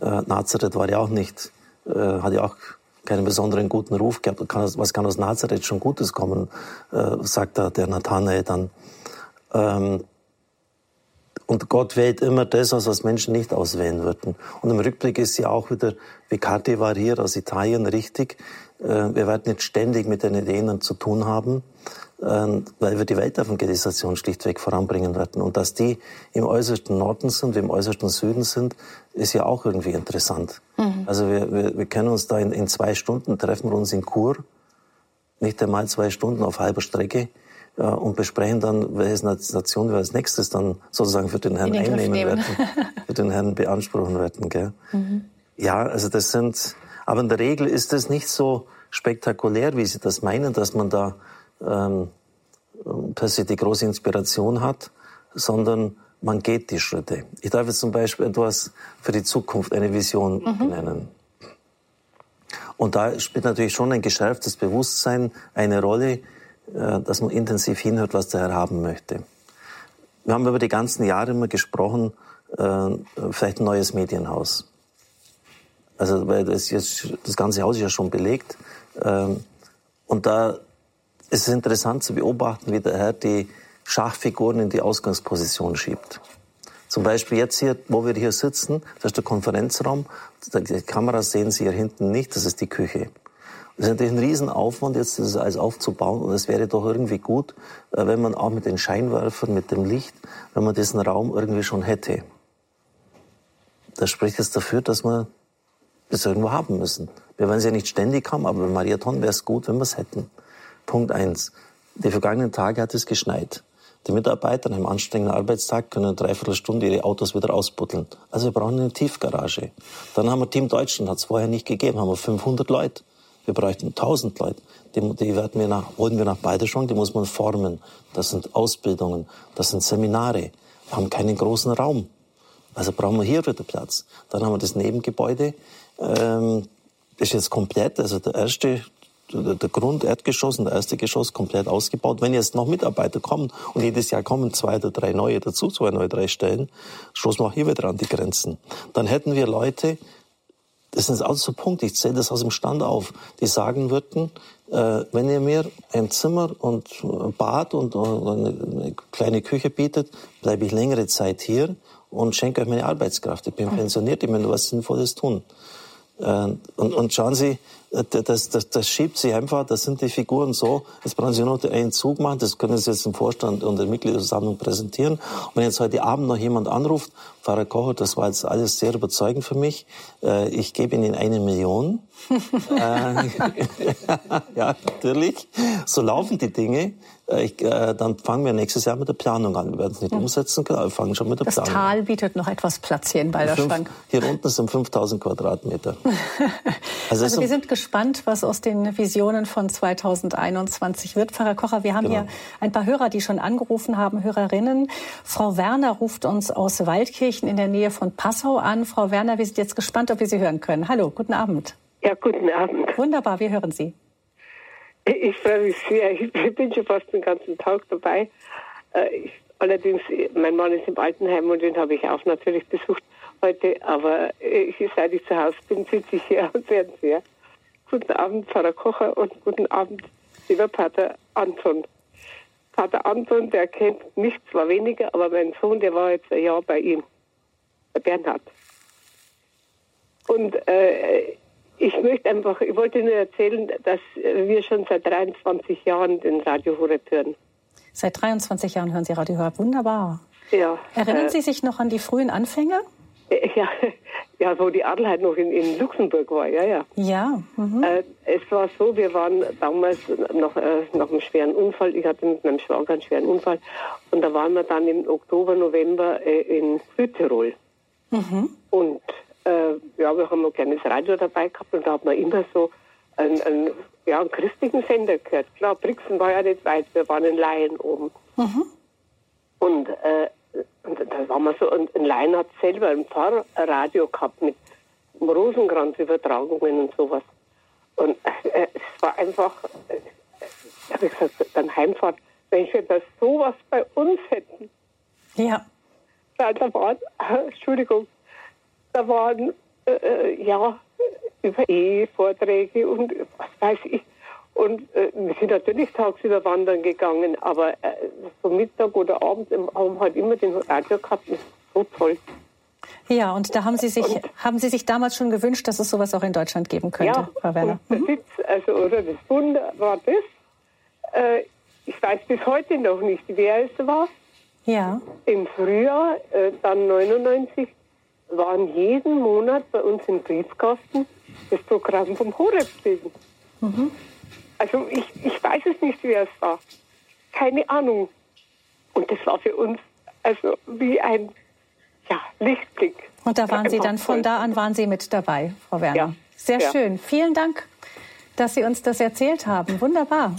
Nazareth war ja auch nicht, hat ja auch keinen besonderen guten Ruf gehabt. Was kann aus Nazareth schon Gutes kommen, sagt da der Nathanael dann. Ähm, Und Gott wählt immer das aus, was Menschen nicht auswählen würden. Und im Rückblick ist ja auch wieder, wie Kathi war hier aus Italien richtig. Äh, wir werden jetzt ständig mit den Ideen zu tun haben, äh, weil wir die Weltevangelisation schlichtweg voranbringen werden. Und dass die im äußersten Norden sind, im äußersten Süden sind, ist ja auch irgendwie interessant. Mhm. Also wir, wir, wir können uns da in, in zwei Stunden treffen wir uns in Chur, nicht einmal zwei Stunden auf halber Strecke und besprechen dann, welche Nation wir als nächstes dann sozusagen für den Herrn den einnehmen werden, für den Herrn beanspruchen werden. Gell? Mhm. Ja, also das sind, aber in der Regel ist das nicht so spektakulär, wie Sie das meinen, dass man da ähm, plötzlich die große Inspiration hat, sondern man geht die Schritte. Ich darf jetzt zum Beispiel etwas für die Zukunft, eine Vision mhm. nennen. Und da spielt natürlich schon ein geschärftes Bewusstsein eine Rolle, dass man intensiv hinhört, was der Herr haben möchte. Wir haben über die ganzen Jahre immer gesprochen, äh, vielleicht ein neues Medienhaus. Also, weil das, jetzt, das ganze Haus ist ja schon belegt. Ähm, und da ist es interessant zu beobachten, wie der Herr die Schachfiguren in die Ausgangsposition schiebt. Zum Beispiel jetzt hier, wo wir hier sitzen, das ist der Konferenzraum. Die Kameras sehen Sie hier hinten nicht, das ist die Küche. Das ist natürlich ein Riesenaufwand, jetzt das alles aufzubauen. Und es wäre doch irgendwie gut, äh, wenn man auch mit den Scheinwerfern, mit dem Licht, wenn man diesen Raum irgendwie schon hätte. Das spricht jetzt dafür, dass wir das irgendwo haben müssen. Wir werden es ja nicht ständig haben, aber bei Mariathon wäre es gut, wenn wir es hätten. Punkt eins. Die vergangenen Tage hat es geschneit. Die Mitarbeiter nach einem anstrengenden Arbeitstag können eine Dreiviertelstunde ihre Autos wieder ausbuddeln. Also wir brauchen eine Tiefgarage. Dann haben wir Team Deutschland, hat es vorher nicht gegeben, haben wir 500 Leute. Wir bräuchten 1000 Leute. Die, die werden wir nach, wollen wir nach Balderschwang, die muss man formen. Das sind Ausbildungen, das sind Seminare. Wir haben keinen großen Raum. Also brauchen wir hier wieder Platz. Dann haben wir das Nebengebäude. Ähm, ist jetzt komplett, also der erste, der Grund, Erdgeschoss und der erste Geschoss komplett ausgebaut. Wenn jetzt noch Mitarbeiter kommen und jedes Jahr kommen zwei oder drei neue dazu, zwei neue, drei Stellen, stoßen wir auch hier wieder an die Grenzen. Dann hätten wir Leute, das ist auch so ein Punkt, ich zähle das aus dem Stand auf, die sagen würden, äh, wenn ihr mir ein Zimmer und ein Bad und, und eine kleine Küche bietet, bleibe ich längere Zeit hier und schenke euch meine Arbeitskraft. Ich bin mhm. pensioniert, ich will nur was Sinnvolles tun. Äh, und, und schauen Sie, das, das, das schiebt sich einfach, das sind die Figuren so, jetzt brauchen Sie nur noch einen Zug machen, das können Sie jetzt im Vorstand und der Mitgliederversammlung präsentieren. Und wenn jetzt heute Abend noch jemand anruft, Pfarrer Kocher, das war jetzt alles sehr überzeugend für mich, äh, ich gebe Ihnen eine Million. ja, natürlich, so laufen die Dinge. Ich, äh, dann fangen wir nächstes Jahr mit der Planung an. Wir werden es nicht ja. umsetzen können, aber wir fangen schon mit der das Planung an. Das Tal bietet noch etwas Platz hier in Balderschwang. Hier unten sind 5000 Quadratmeter. Also, also wir sind gespannt, was aus den Visionen von 2021 wird. Pfarrer Kocher, wir haben genau. hier ein paar Hörer, die schon angerufen haben, Hörerinnen. Frau Werner ruft uns aus Waldkirchen in der Nähe von Passau an. Frau Werner, wir sind jetzt gespannt, ob wir Sie hören können. Hallo, guten Abend. Ja, guten Abend. Wunderbar, wir hören Sie. Ich freue mich sehr. Ich bin schon fast den ganzen Tag dabei. Äh, ich, allerdings, mein Mann ist im Altenheim und den habe ich auch natürlich besucht heute. Aber ich, seit ich zu Hause bin, sitze ich hier am Fernseher. Guten Abend, Pfarrer Kocher und guten Abend, lieber Pater Anton. Pater Anton, der kennt mich zwar weniger, aber mein Sohn, der war jetzt ein Jahr bei ihm, der Bernhard. Und äh, ich möchte einfach, ich wollte nur erzählen, dass wir schon seit 23 Jahren den Radio Horeb hören. Seit 23 Jahren hören Sie Radio Horeb. Wunderbar. Ja. Erinnern äh, Sie sich noch an die frühen Anfänge? Ja, ja, wo die Adelheid noch in, in Luxemburg war, ja, ja. Ja. Mhm. Äh, es war so, wir waren damals noch äh, nach einem schweren Unfall, ich hatte mit meinem Schwager einen schweren Unfall und da waren wir dann im Oktober, November äh, in Südtirol. Mhm. Und äh, ja, wir haben ein kleines Radio dabei gehabt und da hat man immer so einen, einen, ja, einen christlichen Sender gehört. Klar, Brixen war ja nicht weit, wir waren in Laien oben. Mhm. Und, äh, und da waren wir so, und in Laien hat selber ein paar Radio gehabt mit Rosenkranzübertragungen und sowas. Und äh, es war einfach, äh, habe ich gesagt, dann Heimfahrt, wenn wir das sowas bei uns hätten. Ja. Da, da war, Entschuldigung, da waren äh, äh, ja über Ehevorträge und was weiß ich. Und äh, wir sind natürlich tagsüber wandern gegangen, aber äh, so Mittag oder abends haben halt immer den Radio gehabt. Das ist so toll. Ja, und da haben Sie sich, und, haben Sie sich damals schon gewünscht, dass es sowas auch in Deutschland geben könnte, ja, Frau Werner? Und mhm. Witz, also, oder das Wunder war das. Äh, ich weiß bis heute noch nicht, wer es war. Ja. Im Frühjahr, äh, dann 99, waren jeden Monat bei uns im Briefkasten das Programm vom Horeb mhm. Also ich, ich weiß es nicht, wer es war. Keine Ahnung. Und das war für uns also wie ein ja, Lichtblick. Und da waren Sie dann von da an waren Sie mit dabei, Frau Werner. Ja. Sehr ja. schön. Vielen Dank, dass Sie uns das erzählt haben. Wunderbar.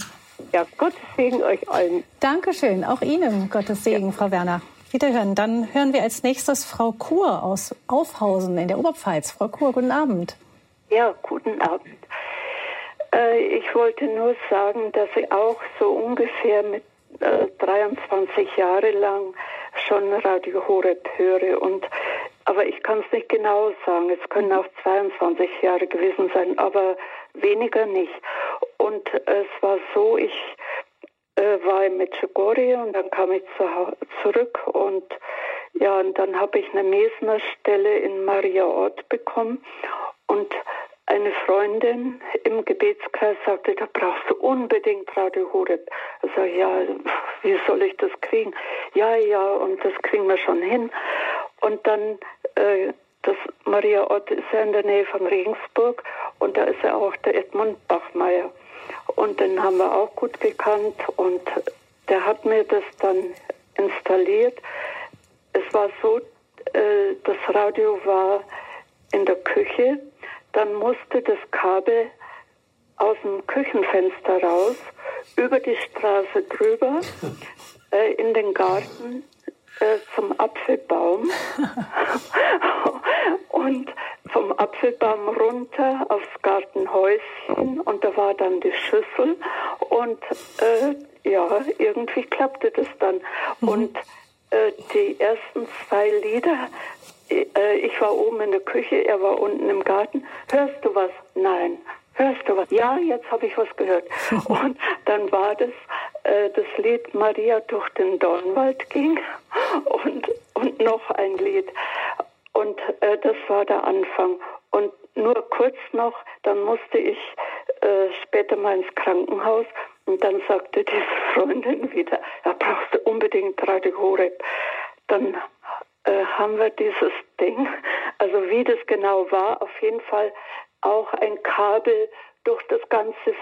Ja, Gottes Segen euch allen. Dankeschön, auch Ihnen Gottes Segen, ja. Frau Werner. Wiederhören. Dann hören wir als nächstes Frau Kur aus Aufhausen in der Oberpfalz. Frau Kur, guten Abend. Ja, guten Abend. Äh, ich wollte nur sagen, dass ich auch so ungefähr mit äh, 23 Jahre lang schon Radio Horeb höre und aber ich kann es nicht genau sagen. Es können auch 22 Jahre gewesen sein, aber weniger nicht. Und es war so, ich war in Medjugorje und dann kam ich zu, zurück und ja, und dann habe ich eine Mesnerstelle in Maria Ort bekommen und eine Freundin im Gebetskreis sagte, da brauchst du unbedingt Radio Horeb. Sage, ja, wie soll ich das kriegen? Ja, ja, und das kriegen wir schon hin. Und dann, äh, das Maria Ott ist ja in der Nähe von Regensburg und da ist ja auch der Edmund Bachmeier. Und den haben wir auch gut gekannt. Und der hat mir das dann installiert. Es war so, äh, das Radio war in der Küche. Dann musste das Kabel aus dem Küchenfenster raus, über die Straße drüber, äh, in den Garten äh, zum Apfelbaum und vom Apfelbaum runter aufs Gartenhäuschen und da war dann die Schüssel und äh, ja, irgendwie klappte das dann. Mhm. Und äh, die ersten zwei Lieder äh, ich war oben in der Küche, er war unten im Garten. Hörst du was? Nein. Hörst du was? Ja, jetzt habe ich was gehört. Und dann war das äh, das Lied Maria durch den Dornwald ging und, und noch ein Lied. Und äh, das war der Anfang. Und nur kurz noch, dann musste ich äh, später mal ins Krankenhaus und dann sagte diese Freundin wieder, ja, brauchst du unbedingt Radio Horeb. Dann äh, haben wir dieses Ding, also wie das genau war, auf jeden Fall auch ein Kabel durch das ganze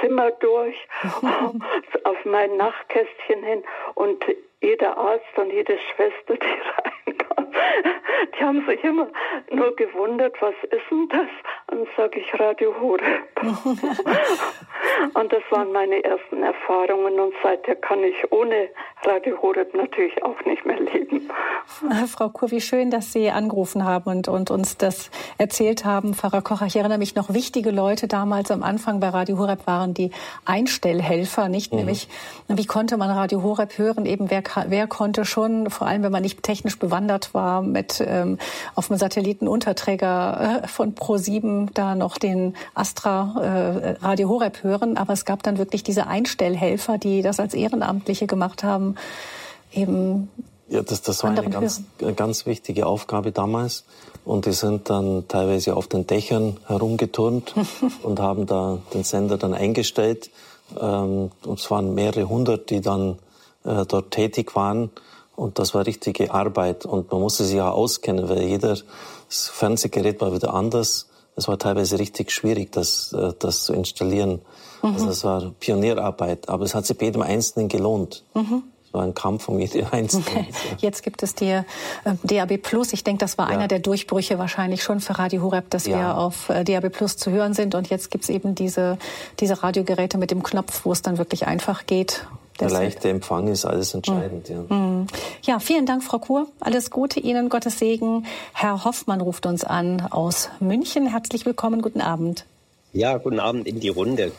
Zimmer durch, auf mein Nachtkästchen hin und jeder Arzt und jede Schwester, die reinkam, die haben sich immer nur gewundert, was ist denn das? Und sage ich Radio Horeb. und das waren meine ersten Erfahrungen und seither kann ich ohne Radio Horeb natürlich auch nicht mehr leben. Frau Kur, wie schön, dass Sie angerufen haben und, und uns das erzählt haben. Pfarrer Kocher, ich erinnere mich noch, wichtige Leute damals am Anfang bei Radio Horeb waren die Einstellhelfer, nicht? Mhm. Nämlich, wie konnte man Radio Horeb hören? Eben, wer, wer konnte schon, vor allem wenn man nicht technisch bewandert war, mit ähm, auf dem Satellitenunterträger äh, von Pro7 da noch den Astra äh, Radio Horeb hören. Aber es gab dann wirklich diese Einstellhelfer, die das als Ehrenamtliche gemacht haben eben ja, das, das war eine ganz, ganz wichtige Aufgabe damals. Und die sind dann teilweise auf den Dächern herumgeturnt und haben da den Sender dann eingestellt. Ähm, und es waren mehrere hundert, die dann äh, dort tätig waren. Und das war richtige Arbeit. Und man musste sich ja auskennen, weil jeder Fernsehgerät war wieder anders. Es war teilweise richtig schwierig, das, äh, das zu installieren. Mhm. Also es war Pionierarbeit. Aber es hat sich bei jedem Einzelnen gelohnt. Mhm war ein Kampf um jede einzelne. Jetzt gibt es die äh, DAB Plus. Ich denke, das war ja. einer der Durchbrüche wahrscheinlich schon für Radio Horeb, dass ja. wir auf äh, DAB Plus zu hören sind. Und jetzt gibt es eben diese, diese Radiogeräte mit dem Knopf, wo es dann wirklich einfach geht. Der leichte Empfang ist alles entscheidend. Mhm. Ja. Mhm. ja, vielen Dank, Frau Kur. Alles Gute Ihnen, Gottes Segen. Herr Hoffmann ruft uns an aus München. Herzlich willkommen, guten Abend. Ja, guten Abend in die Runde.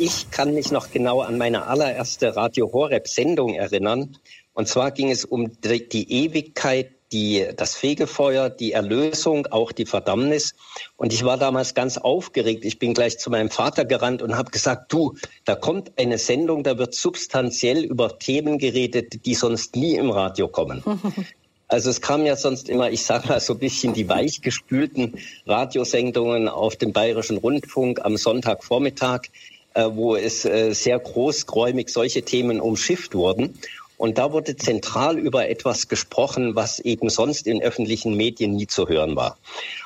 Ich kann mich noch genau an meine allererste Radio Horeb Sendung erinnern. Und zwar ging es um die Ewigkeit die, das Fegefeuer, die Erlösung, auch die Verdammnis. Und ich war damals ganz aufgeregt. Ich bin gleich zu meinem Vater gerannt und habe gesagt, du, da kommt eine Sendung, da wird substanziell über Themen geredet, die sonst nie im Radio kommen. Also es kam ja sonst immer, ich sage mal so ein bisschen die weichgespülten Radiosendungen auf dem Bayerischen Rundfunk am Sonntagvormittag, wo es äh, sehr großgräumig solche Themen umschifft wurden. Und da wurde zentral über etwas gesprochen, was eben sonst in öffentlichen Medien nie zu hören war.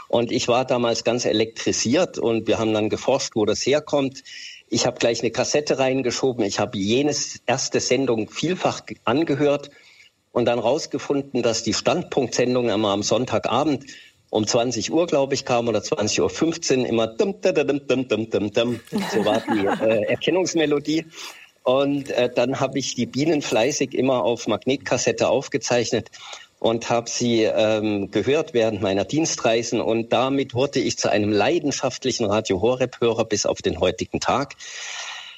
Und ich war damals ganz elektrisiert und wir haben dann geforscht, wo das herkommt. Ich habe gleich eine Kassette reingeschoben. Ich habe jenes erste Sendung vielfach angehört und dann rausgefunden, dass die Standpunktsendung immer am Sonntagabend um 20 Uhr, glaube ich, kam oder 20.15 Uhr immer dum, dum, dum, dum, dum, dum. So war die äh, Erkennungsmelodie. Und äh, dann habe ich die Bienen fleißig immer auf Magnetkassette aufgezeichnet und habe sie ähm, gehört während meiner Dienstreisen. Und damit wurde ich zu einem leidenschaftlichen Radio Horeb-Hörer bis auf den heutigen Tag.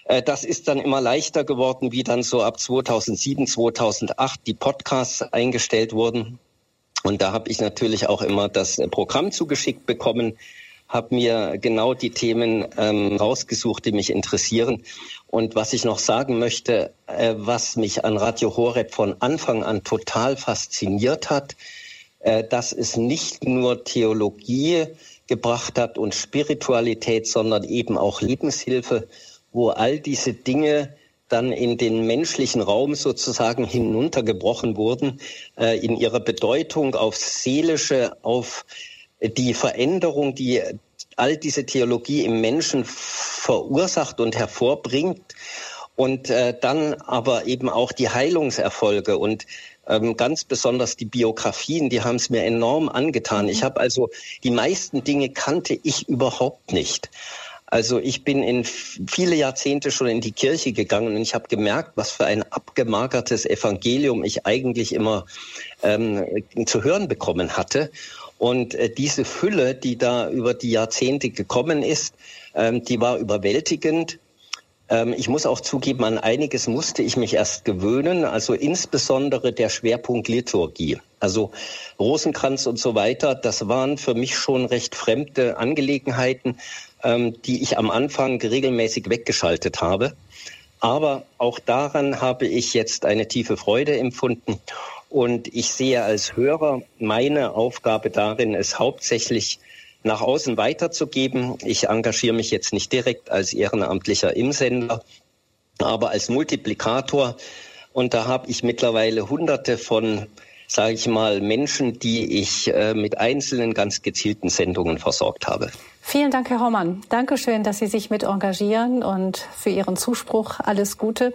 Äh, das ist dann immer leichter geworden, wie dann so ab 2007, 2008 die Podcasts eingestellt wurden. Und da habe ich natürlich auch immer das Programm zugeschickt bekommen, habe mir genau die Themen ähm, rausgesucht, die mich interessieren. Und was ich noch sagen möchte, äh, was mich an Radio Horeb von Anfang an total fasziniert hat, äh, dass es nicht nur Theologie gebracht hat und Spiritualität, sondern eben auch Lebenshilfe, wo all diese Dinge dann in den menschlichen Raum sozusagen hinuntergebrochen wurden, äh, in ihrer Bedeutung auf seelische, auf die Veränderung, die all diese Theologie im Menschen verursacht und hervorbringt und äh, dann aber eben auch die Heilungserfolge und ähm, ganz besonders die Biografien, die haben es mir enorm angetan. Ich habe also die meisten Dinge kannte ich überhaupt nicht. Also ich bin in viele Jahrzehnte schon in die Kirche gegangen und ich habe gemerkt, was für ein abgemagertes Evangelium ich eigentlich immer ähm, zu hören bekommen hatte. Und äh, diese Fülle, die da über die Jahrzehnte gekommen ist, ähm, die war überwältigend. Ähm, ich muss auch zugeben, an einiges musste ich mich erst gewöhnen, also insbesondere der Schwerpunkt Liturgie. Also Rosenkranz und so weiter, das waren für mich schon recht fremde Angelegenheiten, ähm, die ich am Anfang regelmäßig weggeschaltet habe. Aber auch daran habe ich jetzt eine tiefe Freude empfunden. Und ich sehe als Hörer meine Aufgabe darin, es hauptsächlich nach außen weiterzugeben. Ich engagiere mich jetzt nicht direkt als Ehrenamtlicher im Sender, aber als Multiplikator. Und da habe ich mittlerweile hunderte von, sage ich mal, Menschen, die ich äh, mit einzelnen ganz gezielten Sendungen versorgt habe. Vielen Dank, Herr Hommmann. Dankeschön, dass Sie sich mit engagieren und für Ihren Zuspruch alles Gute.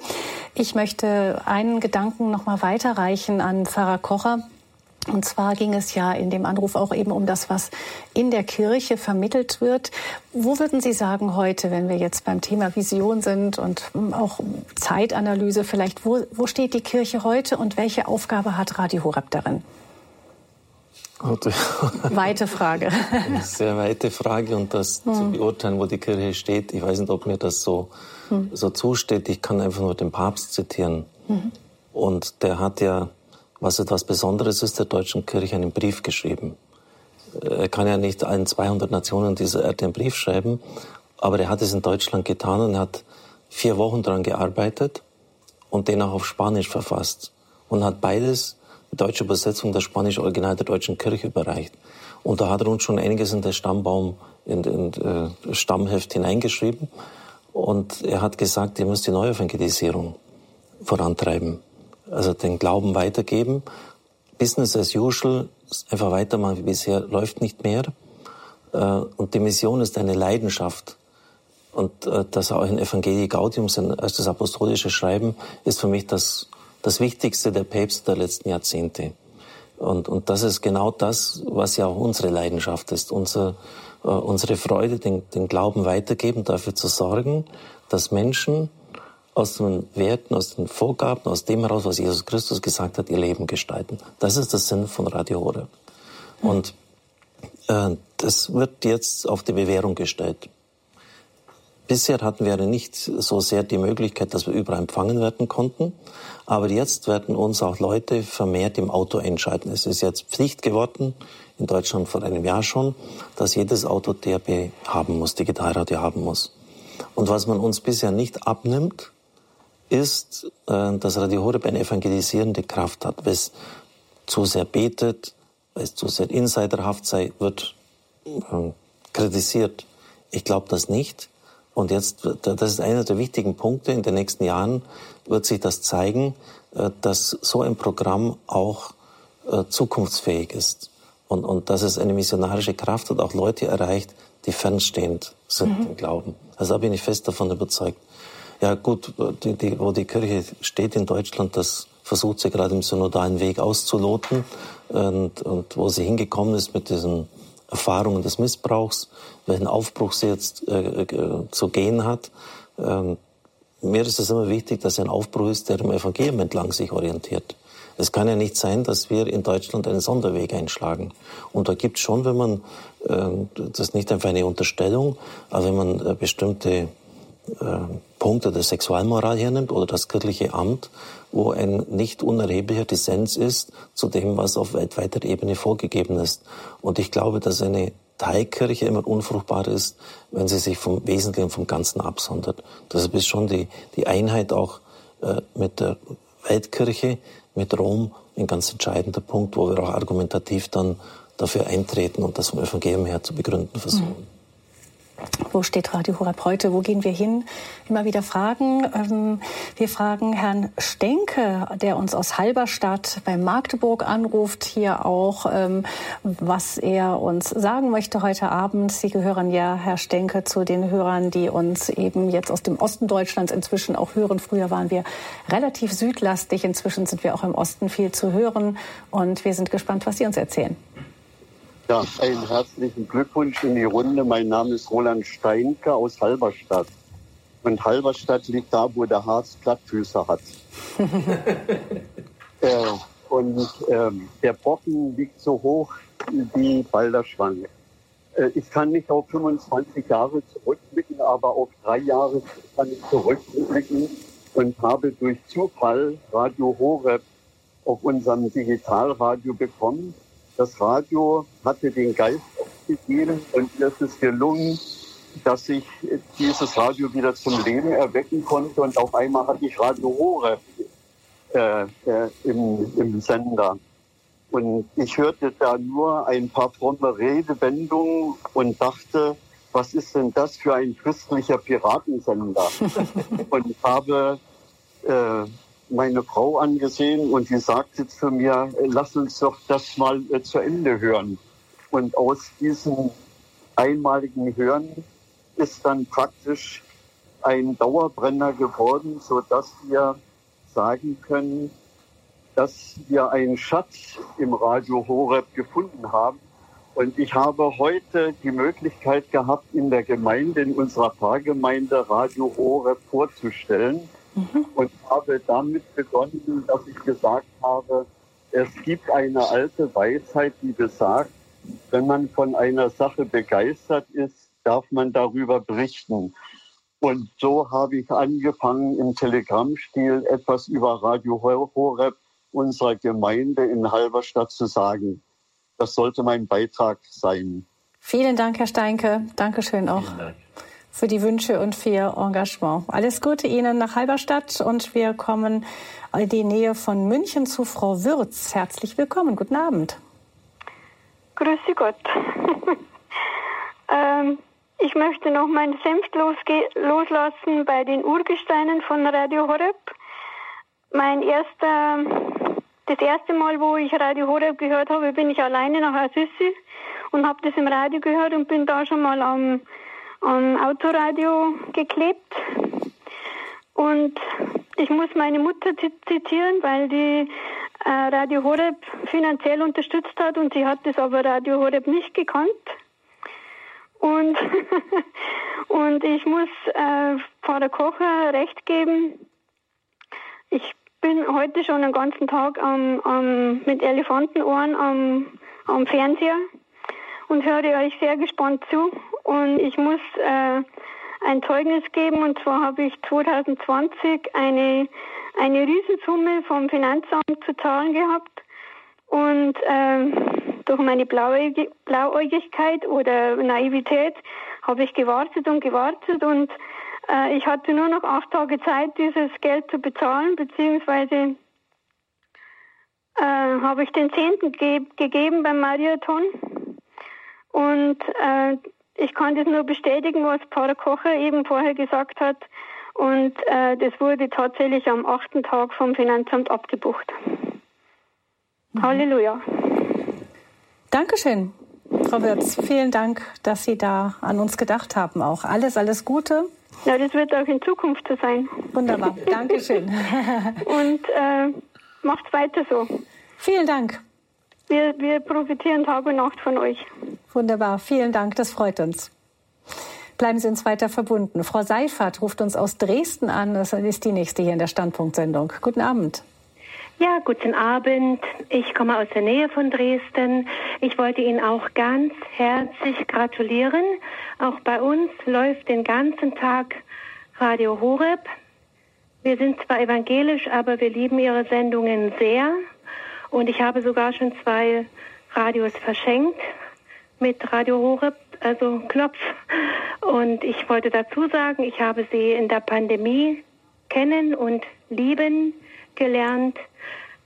Ich möchte einen Gedanken noch mal weiterreichen an Pfarrer Kocher. Und zwar ging es ja in dem Anruf auch eben um das, was in der Kirche vermittelt wird. Wo würden Sie sagen heute, wenn wir jetzt beim Thema Vision sind und auch Zeitanalyse vielleicht, wo, wo steht die Kirche heute und welche Aufgabe hat Radio Horeb darin? Weite Frage. Sehr weite Frage und das hm. zu beurteilen, wo die Kirche steht, ich weiß nicht, ob mir das so, hm. so zusteht. Ich kann einfach nur den Papst zitieren. Mhm. Und der hat ja, was etwas Besonderes ist, der deutschen Kirche einen Brief geschrieben. Er kann ja nicht allen 200 Nationen dieser Erde einen Brief schreiben, aber er hat es in Deutschland getan und hat vier Wochen daran gearbeitet und den auch auf Spanisch verfasst und hat beides deutsche Übersetzung das spanische Original der deutschen Kirche überreicht. Und da hat er uns schon einiges in den Stammbaum, in, in äh, Stammheft hineingeschrieben. Und er hat gesagt, ihr müsst die Neuevangelisierung vorantreiben. Also den Glauben weitergeben. Business as usual, einfach weitermachen wie bisher, läuft nicht mehr. Äh, und die Mission ist eine Leidenschaft. Und äh, das auch in Evangelii Gaudium, als das apostolische Schreiben, ist für mich das das Wichtigste der Päpste der letzten Jahrzehnte. Und, und das ist genau das, was ja auch unsere Leidenschaft ist, unser, äh, unsere Freude, den, den Glauben weitergeben, dafür zu sorgen, dass Menschen aus den Werten, aus den Vorgaben, aus dem heraus, was Jesus Christus gesagt hat, ihr Leben gestalten. Das ist der Sinn von Radio Horeb. Und äh, das wird jetzt auf die Bewährung gestellt. bisher hatten wir nicht so sehr die Möglichkeit, dass wir überall empfangen werden konnten. Aber jetzt werden uns auch Leute vermehrt im Auto entscheiden. Es ist jetzt Pflicht geworden, in Deutschland vor einem Jahr schon, dass jedes Auto DRB haben muss, Digitalradio haben muss. Und was man uns bisher nicht abnimmt, ist, äh, dass Radio Horeb eine evangelisierende Kraft hat. Weil es zu sehr betet, weil es zu sehr insiderhaft sei, wird äh, kritisiert. Ich glaube das nicht. Und jetzt, das ist einer der wichtigen Punkte. In den nächsten Jahren wird sich das zeigen, äh, dass so ein Programm auch äh, zukunftsfähig ist. Und, und dass es eine missionarische Kraft hat, auch Leute erreicht, die fernstehend sind mhm. im Glauben. Also da bin ich fest davon überzeugt. Ja gut, die, die, wo die Kirche steht in Deutschland, das versucht sie gerade im synodalen Weg auszuloten und, und wo sie hingekommen ist mit diesen Erfahrungen des Missbrauchs, welchen Aufbruch sie jetzt äh, äh, zu gehen hat. Ähm, mir ist es immer wichtig, dass ein Aufbruch ist, der im Evangelium entlang sich orientiert. Es kann ja nicht sein, dass wir in Deutschland einen Sonderweg einschlagen. Und da gibt es schon, wenn man, äh, das ist nicht einfach eine Unterstellung, aber wenn man äh, bestimmte Punkte der Sexualmoral hernimmt oder das kirchliche Amt, wo ein nicht unerheblicher Dissens ist zu dem, was auf weltweiter Ebene vorgegeben ist. Und ich glaube, dass eine Teilkirche immer unfruchtbar ist, wenn sie sich vom Wesentlichen, vom Ganzen absondert. Deshalb ist schon die, die Einheit auch äh, mit der Weltkirche, mit Rom ein ganz entscheidender Punkt, wo wir auch argumentativ dann dafür eintreten und das vom Evangelium her zu begründen versuchen. Mhm. Wo steht Radio Horeb heute? Wo gehen wir hin? Immer wieder Fragen. Ähm, wir fragen Herrn Stenke, der uns aus Halberstadt bei Magdeburg anruft, hier auch, ähm, was er uns sagen möchte heute Abend. Sie gehören ja, Herr Stenke, zu den Hörern, die uns eben jetzt aus dem Osten Deutschlands inzwischen auch hören. Früher waren wir relativ südlastig. Inzwischen sind wir auch im Osten viel zu hören. Und wir sind gespannt, was Sie uns erzählen. Ja, einen herzlichen Glückwunsch in die Runde. Mein Name ist Roland Steinke aus Halberstadt. Und Halberstadt liegt da, wo der Harz Plattfüße hat. äh, und äh, der Brocken liegt so hoch wie Balderschwang. Äh, ich kann nicht auf 25 Jahre zurückblicken, aber auf drei Jahre kann ich zurückblicken und habe durch Zufall Radio Horeb auf unserem Digitalradio bekommen das Radio hatte den Geist aufgegeben und es ist gelungen, dass ich dieses Radio wieder zum Leben erwecken konnte und auf einmal hatte ich Radio Horeb äh, äh, im, im Sender. Und ich hörte da nur ein paar fromme Redewendungen und dachte, was ist denn das für ein christlicher Piratensender? und habe äh, meine Frau angesehen und sie sagte zu mir, lass uns doch das mal äh, zu Ende hören. Und aus diesem einmaligen Hören ist dann praktisch ein Dauerbrenner geworden, so dass wir sagen können, dass wir einen Schatz im Radio Horeb gefunden haben. Und ich habe heute die Möglichkeit gehabt, in der Gemeinde, in unserer Pfarrgemeinde Radio Horeb vorzustellen mhm. und habe damit begonnen, dass ich gesagt habe, es gibt eine alte Weisheit, die besagt, wenn man von einer Sache begeistert ist, darf man darüber berichten. Und so habe ich angefangen, im Telegrammstil etwas über Radio Horeb unserer Gemeinde in Halberstadt zu sagen. Das sollte mein Beitrag sein. Vielen Dank, Herr Steinke. Dankeschön auch. Vielen Dank für die Wünsche und für Ihr Engagement. Alles Gute Ihnen nach Halberstadt und wir kommen in die Nähe von München zu Frau Würz. Herzlich willkommen. Guten Abend. Grüße Gott. ähm, ich möchte noch meinen Senf loslassen bei den Urgesteinen von Radio Horeb. Mein erster, das erste Mal, wo ich Radio Horeb gehört habe, bin ich alleine nach Assisi und habe das im Radio gehört und bin da schon mal am am Autoradio geklebt. Und ich muss meine Mutter zitieren, weil die äh, Radio Horeb finanziell unterstützt hat und sie hat das aber Radio Horeb nicht gekannt. Und, und ich muss äh, Pfarrer Kocher recht geben. Ich bin heute schon den ganzen Tag am, am, mit Elefantenohren am, am Fernseher und höre euch sehr gespannt zu. Und ich muss äh, ein Zeugnis geben. Und zwar habe ich 2020 eine, eine Riesensumme vom Finanzamt zu zahlen gehabt. Und äh, durch meine Blauäugigkeit oder Naivität habe ich gewartet und gewartet und äh, ich hatte nur noch acht Tage Zeit, dieses Geld zu bezahlen, beziehungsweise äh, habe ich den Zehnten ge gegeben beim Marathon. Und äh, ich kann das nur bestätigen, was Pfarrer Kocher eben vorher gesagt hat. Und äh, das wurde tatsächlich am achten Tag vom Finanzamt abgebucht. Mhm. Halleluja. Dankeschön, Frau Wirz. Vielen Dank, dass Sie da an uns gedacht haben. Auch alles, alles Gute. Ja, das wird auch in Zukunft so sein. Wunderbar. Dankeschön. Und äh, macht weiter so. Vielen Dank. Wir, wir profitieren Tag und Nacht von euch. Wunderbar. Vielen Dank. Das freut uns. Bleiben Sie uns weiter verbunden. Frau Seifert ruft uns aus Dresden an. Das ist die nächste hier in der Standpunktsendung. Guten Abend. Ja, guten Abend. Ich komme aus der Nähe von Dresden. Ich wollte Ihnen auch ganz herzlich gratulieren. Auch bei uns läuft den ganzen Tag Radio Horeb. Wir sind zwar evangelisch, aber wir lieben Ihre Sendungen sehr. Und ich habe sogar schon zwei Radios verschenkt mit Radio Horeb, also Klopf. Und ich wollte dazu sagen, ich habe sie in der Pandemie kennen und lieben gelernt.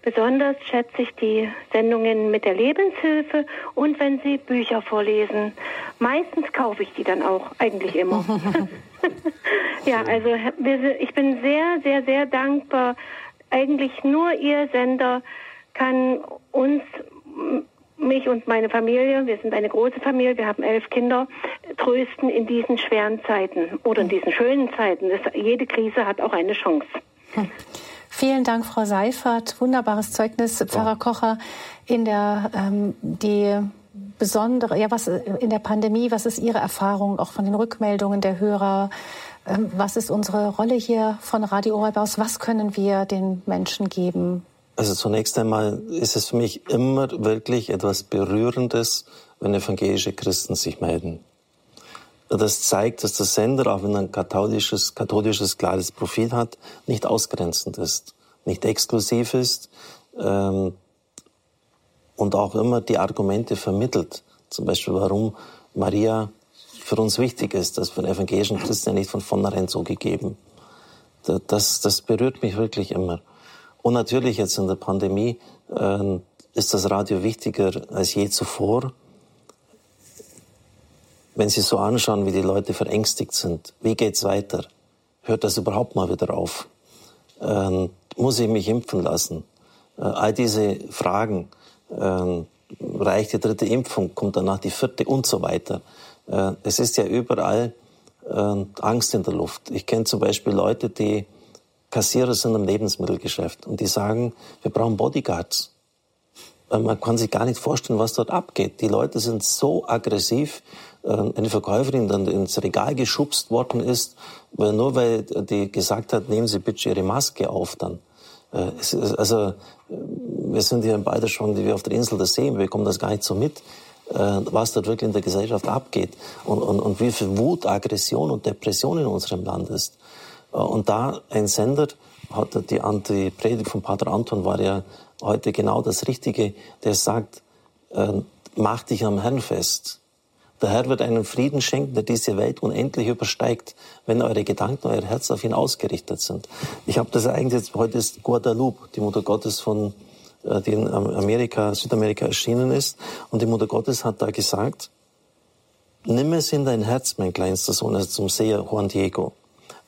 Besonders schätze ich die Sendungen mit der Lebenshilfe und wenn Sie Bücher vorlesen. Meistens kaufe ich die dann auch, eigentlich immer. ja, also ich bin sehr, sehr, sehr dankbar. Eigentlich nur Ihr Sender kann uns, mich und meine Familie, wir sind eine große Familie, wir haben elf Kinder, trösten in diesen schweren Zeiten oder in diesen schönen Zeiten. Das, jede Krise hat auch eine Chance. Hm. Vielen Dank, Frau Seifert. Wunderbares Zeugnis, Pfarrer Kocher, in der ähm, die besondere, ja, was in der Pandemie, was ist Ihre Erfahrung auch von den Rückmeldungen der Hörer? Ähm, was ist unsere Rolle hier von Radio Oreb aus? Was können wir den Menschen geben? Also zunächst einmal ist es für mich immer wirklich etwas Berührendes, wenn evangelische Christen sich melden. Das zeigt, dass der Sender, auch wenn er ein katholisches, katholisches klares Profil hat, nicht ausgrenzend ist, nicht exklusiv ist ähm, und auch immer die Argumente vermittelt. Zum Beispiel, warum Maria für uns wichtig ist. Das für evangelischen Christen ja nicht von vornherein so gegeben. Das, das berührt mich wirklich immer. Und natürlich jetzt in der Pandemie äh, ist das Radio wichtiger als je zuvor wenn Sie so anschauen, wie die Leute verängstigt sind, wie geht's weiter? Hört das überhaupt mal wieder auf? Ähm, muss ich mich impfen lassen? Äh, all diese Fragen, ähm, reicht die dritte Impfung, kommt danach die vierte und so weiter. Äh, es ist ja überall äh, Angst in der Luft. Ich kenne zum Beispiel Leute, die Kassierer sind im Lebensmittelgeschäft und die sagen, wir brauchen Bodyguards. Äh, man kann sich gar nicht vorstellen, was dort abgeht. Die Leute sind so aggressiv, äh, eine Verkäuferin dann ins Regal geschubst worden ist, weil nur weil die gesagt hat, nehmen Sie bitte Ihre Maske auf dann. Äh, also wir sind hier beide schon wie auf der Insel der See, wir bekommen das gar nicht so mit, was dort wirklich in der Gesellschaft abgeht und, und, und wie viel Wut, Aggression und Depression in unserem Land ist. Und da ein Sender, hat die, die Predigt von Pater Anton war ja heute genau das Richtige, der sagt, äh, mach dich am Herrn fest. Der Herr wird einen Frieden schenken, der diese Welt unendlich übersteigt, wenn eure Gedanken, euer Herz auf ihn ausgerichtet sind. Ich habe das eigentlich heute ist Guadalupe, die Mutter Gottes von, äh, die in Amerika, Südamerika erschienen ist. Und die Mutter Gottes hat da gesagt, nimm es in dein Herz, mein kleinster Sohn, also zum Seher Juan Diego.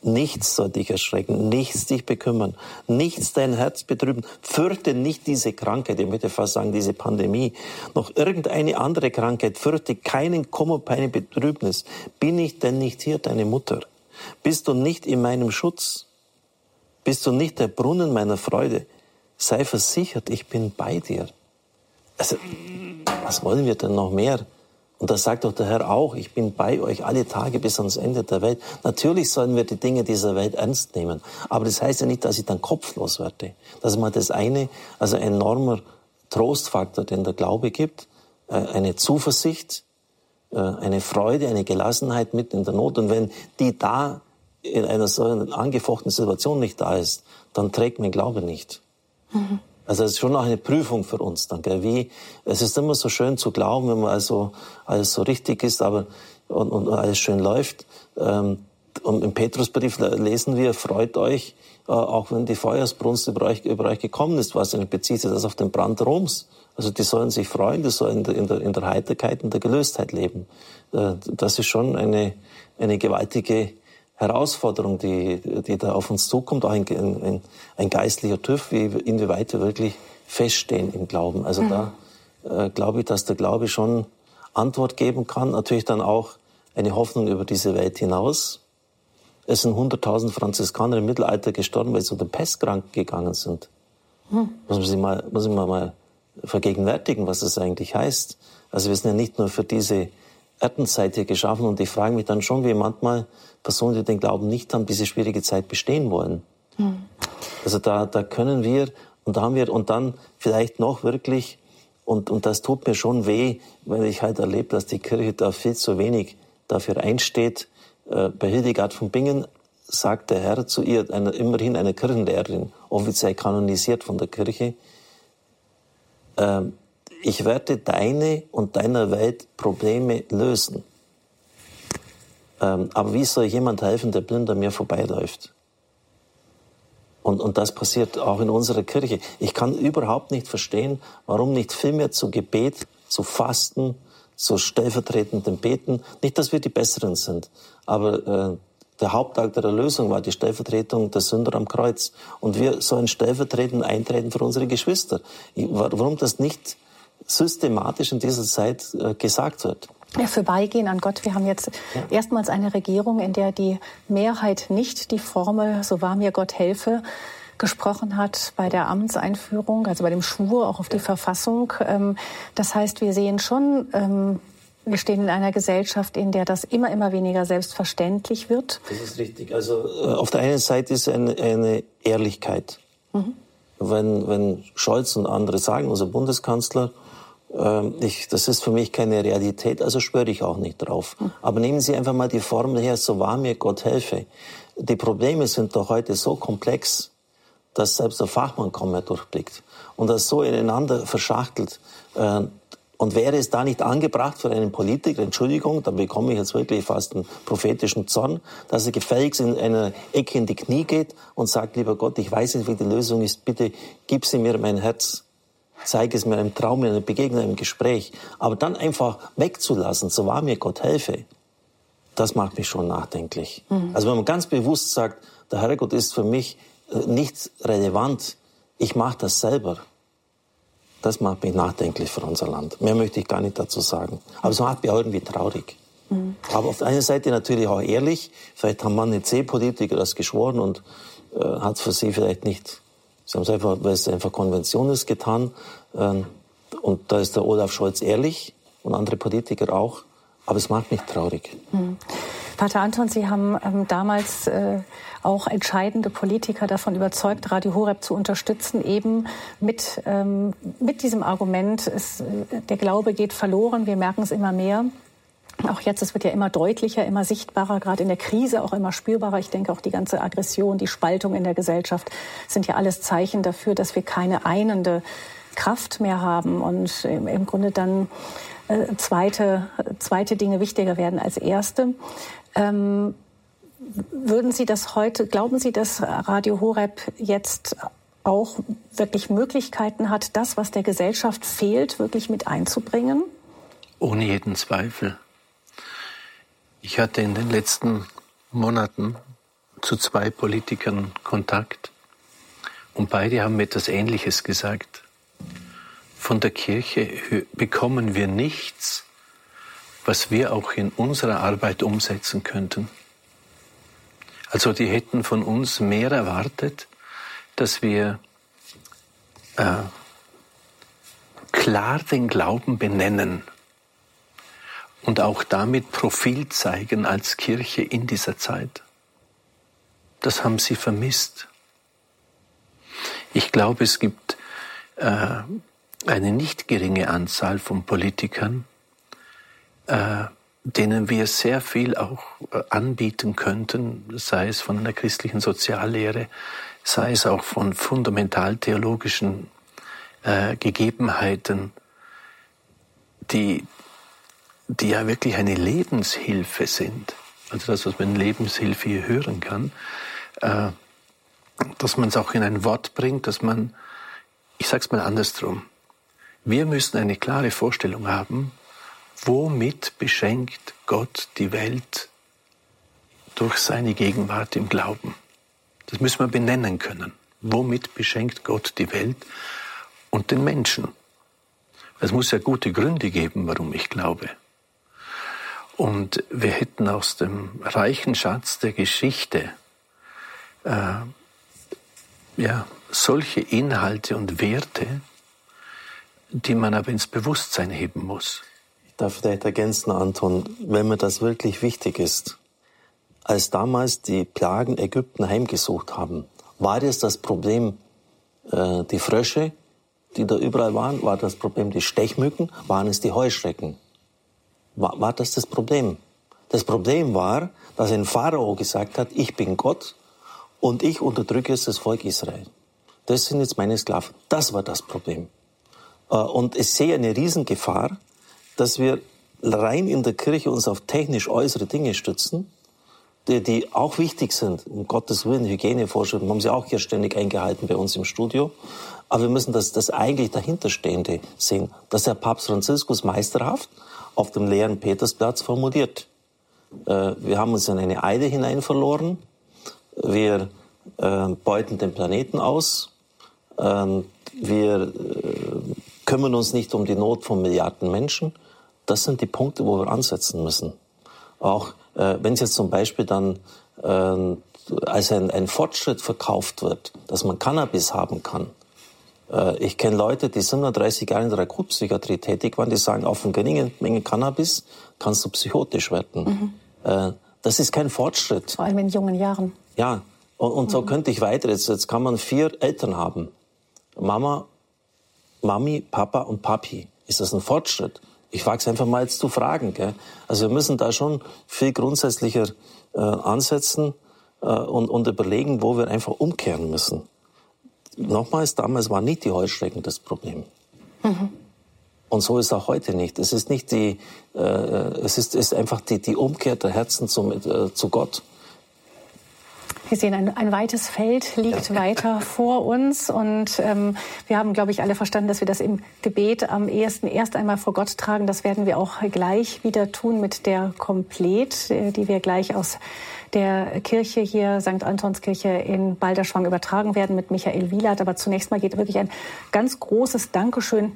Nichts soll dich erschrecken, nichts dich bekümmern, nichts dein Herz betrüben. Fürchte nicht diese Krankheit, ich möchte fast sagen, diese Pandemie, noch irgendeine andere Krankheit. Fürchte keinen Kummer, keine Betrübnis. Bin ich denn nicht hier deine Mutter? Bist du nicht in meinem Schutz? Bist du nicht der Brunnen meiner Freude? Sei versichert, ich bin bei dir. Also, was wollen wir denn noch mehr? Und da sagt doch der Herr auch, ich bin bei euch alle Tage bis ans Ende der Welt. Natürlich sollen wir die Dinge dieser Welt ernst nehmen. Aber das heißt ja nicht, dass ich dann kopflos werde. Das ist mal das eine, also ein enormer Trostfaktor, den der Glaube gibt, äh, eine Zuversicht, äh, eine Freude, eine Gelassenheit mit in der Not. Und wenn die da in einer so angefochtenen Situation nicht da ist, dann trägt mein Glaube nicht. Mhm. Also es ist schon auch eine Prüfung für uns dann. Gell? Wie, es ist immer so schön zu glauben, wenn man also alles so richtig ist, aber und, und alles schön läuft. Ähm, und im Petrusbrief lesen wir, freut euch, äh, auch wenn die Feuersbrunst über euch, über euch gekommen ist, was bezieht sich das auf den Brand Roms. Also die sollen sich freuen, die sollen in der, in der Heiterkeit, in der Gelöstheit leben. Äh, das ist schon eine, eine gewaltige Herausforderung, die, die da auf uns zukommt, auch ein, ein, ein geistlicher TÜV, wie, inwieweit wir wirklich feststehen im Glauben. Also mhm. da äh, glaube ich, dass der Glaube schon Antwort geben kann. Natürlich dann auch eine Hoffnung über diese Welt hinaus. Es sind 100.000 Franziskaner im Mittelalter gestorben, weil sie unter Pest krank gegangen sind. Mhm. Muss man sich mal, muss man mal vergegenwärtigen, was das eigentlich heißt. Also wir sind ja nicht nur für diese Erdenzeit hier geschaffen und ich frage mich dann schon, wie manchmal Personen, die den Glauben nicht haben, diese schwierige Zeit bestehen wollen. Mhm. Also da, da können wir und da haben wir und dann vielleicht noch wirklich und, und das tut mir schon weh, weil ich halt erlebe, dass die Kirche da viel zu wenig dafür einsteht. Äh, bei Hildegard von Bingen sagt der Herr zu ihr, eine, immerhin eine Kirchenlehrerin, offiziell kanonisiert von der Kirche, äh, ich werde deine und deiner Welt Probleme lösen. Ähm, aber wie soll jemand helfen, der blind an mir vorbeiläuft? Und, und das passiert auch in unserer Kirche. Ich kann überhaupt nicht verstehen, warum nicht viel mehr zu Gebet, zu Fasten, zu stellvertretendem Beten. Nicht, dass wir die Besseren sind, aber äh, der Hauptakt der Erlösung war die Stellvertretung der Sünder am Kreuz. Und wir sollen stellvertretend eintreten für unsere Geschwister. Warum das nicht systematisch in dieser Zeit äh, gesagt wird. Ja, vorbeigehen an Gott. Wir haben jetzt ja. erstmals eine Regierung, in der die Mehrheit nicht die Formel, so wahr mir Gott helfe, gesprochen hat bei der Amtseinführung, also bei dem Schwur auch auf die Verfassung. Ähm, das heißt, wir sehen schon, ähm, wir stehen in einer Gesellschaft, in der das immer, immer weniger selbstverständlich wird. Das ist richtig. Also äh, auf der einen Seite ist eine, eine Ehrlichkeit. Mhm. Wenn, wenn Scholz und andere sagen, unser Bundeskanzler, ich, das ist für mich keine Realität, also schwöre ich auch nicht drauf. Aber nehmen Sie einfach mal die Formel her, so wahr mir Gott helfe. Die Probleme sind doch heute so komplex, dass selbst der Fachmann kaum mehr durchblickt. Und das so ineinander verschachtelt. Äh, und wäre es da nicht angebracht für einen Politiker, Entschuldigung, da bekomme ich jetzt wirklich fast einen prophetischen Zorn, dass er gefälligst in einer Ecke in die Knie geht und sagt, lieber Gott, ich weiß nicht, wie die Lösung ist, bitte gib sie mir mein Herz zeige es mir im Traum, in einer Begegnung, im Gespräch. Aber dann einfach wegzulassen, so wahr mir Gott helfe, das macht mich schon nachdenklich. Mhm. Also wenn man ganz bewusst sagt, der Herrgott ist für mich äh, nicht relevant, ich mache das selber, das macht mich nachdenklich für unser Land. Mehr möchte ich gar nicht dazu sagen. Aber es macht mich auch irgendwie traurig. Mhm. Aber auf der einen Seite natürlich auch ehrlich. Vielleicht haben manche C-Politiker das geschworen und äh, hat für sie vielleicht nicht Sie haben es einfach, weil es einfach Konvention ist, getan. Ähm, und da ist der Olaf Scholz ehrlich und andere Politiker auch. Aber es macht mich traurig. Hm. Pater Anton, Sie haben ähm, damals äh, auch entscheidende Politiker davon überzeugt, Radio Horeb zu unterstützen, eben mit, ähm, mit diesem Argument, es, äh, der Glaube geht verloren, wir merken es immer mehr. Auch jetzt, es wird ja immer deutlicher, immer sichtbarer, gerade in der Krise auch immer spürbarer. Ich denke auch die ganze Aggression, die Spaltung in der Gesellschaft sind ja alles Zeichen dafür, dass wir keine einende Kraft mehr haben und im Grunde dann äh, zweite, zweite Dinge wichtiger werden als erste. Ähm, würden Sie das heute, glauben Sie, dass Radio Horeb jetzt auch wirklich Möglichkeiten hat, das, was der Gesellschaft fehlt, wirklich mit einzubringen? Ohne jeden Zweifel. Ich hatte in den letzten Monaten zu zwei Politikern Kontakt und beide haben mir etwas Ähnliches gesagt. Von der Kirche bekommen wir nichts, was wir auch in unserer Arbeit umsetzen könnten. Also die hätten von uns mehr erwartet, dass wir äh, klar den Glauben benennen und auch damit Profil zeigen als Kirche in dieser Zeit. Das haben sie vermisst. Ich glaube, es gibt äh, eine nicht geringe Anzahl von Politikern, äh, denen wir sehr viel auch äh, anbieten könnten, sei es von einer christlichen Soziallehre, sei es auch von fundamentaltheologischen äh, Gegebenheiten, die, die ja wirklich eine Lebenshilfe sind. Also das, was man Lebenshilfe hier hören kann, äh, dass man es auch in ein Wort bringt, dass man, ich sage es mal andersrum, wir müssen eine klare Vorstellung haben, womit beschenkt Gott die Welt durch seine Gegenwart im Glauben. Das müssen wir benennen können. Womit beschenkt Gott die Welt und den Menschen? Es muss ja gute Gründe geben, warum ich glaube. Und wir hätten aus dem reichen Schatz der Geschichte äh, ja, solche Inhalte und Werte, die man aber ins Bewusstsein heben muss. Ich darf vielleicht ergänzen, Anton, wenn mir das wirklich wichtig ist. Als damals die Plagen Ägypten heimgesucht haben, war das das Problem äh, die Frösche, die da überall waren? War das Problem die Stechmücken? Waren es die Heuschrecken? War, war das das Problem? Das Problem war, dass ein Pharao gesagt hat, ich bin Gott und ich unterdrücke jetzt das Volk Israel. Das sind jetzt meine Sklaven. Das war das Problem. Äh, und ich sehe eine Riesengefahr, dass wir rein in der Kirche uns auf technisch äußere Dinge stützen, die, die auch wichtig sind. Um Gottes Willen, Hygienevorschriften haben sie auch hier ständig eingehalten bei uns im Studio. Aber wir müssen das, das eigentlich dahinterstehende sehen, dass der Papst Franziskus meisterhaft auf dem leeren Petersplatz formuliert. Äh, wir haben uns in eine Eide hinein verloren. Wir äh, beuten den Planeten aus. Ähm, wir äh, kümmern uns nicht um die Not von Milliarden Menschen. Das sind die Punkte, wo wir ansetzen müssen. Auch wenn es jetzt zum Beispiel dann äh, als ein, ein Fortschritt verkauft wird, dass man Cannabis haben kann. Äh, ich kenne Leute, die 37 Jahre in der Akutpsychiatrie tätig waren, die sagen, auf eine geringe Menge Cannabis kannst du psychotisch werden. Mhm. Äh, das ist kein Fortschritt. Vor allem in jungen Jahren. Ja, und, und so mhm. könnte ich weiter. Jetzt, jetzt kann man vier Eltern haben. Mama, Mami, Papa und Papi. Ist das ein Fortschritt? Ich wage es einfach mal jetzt zu fragen. Gell? Also wir müssen da schon viel grundsätzlicher äh, ansetzen äh, und, und überlegen, wo wir einfach umkehren müssen. Nochmals, damals war nicht die Heuschrecken das Problem. Mhm. Und so ist auch heute nicht. Es ist nicht die, äh, es ist, ist einfach die, die Umkehr der Herzen zum, äh, zu Gott. Wir sehen, ein, ein weites Feld liegt ja. weiter vor uns und ähm, wir haben, glaube ich, alle verstanden, dass wir das im Gebet am ehesten erst einmal vor Gott tragen. Das werden wir auch gleich wieder tun mit der Komplett, äh, die wir gleich aus der Kirche hier, St. Antonskirche in Balderschwang übertragen werden mit Michael Wielert. Aber zunächst mal geht wirklich ein ganz großes Dankeschön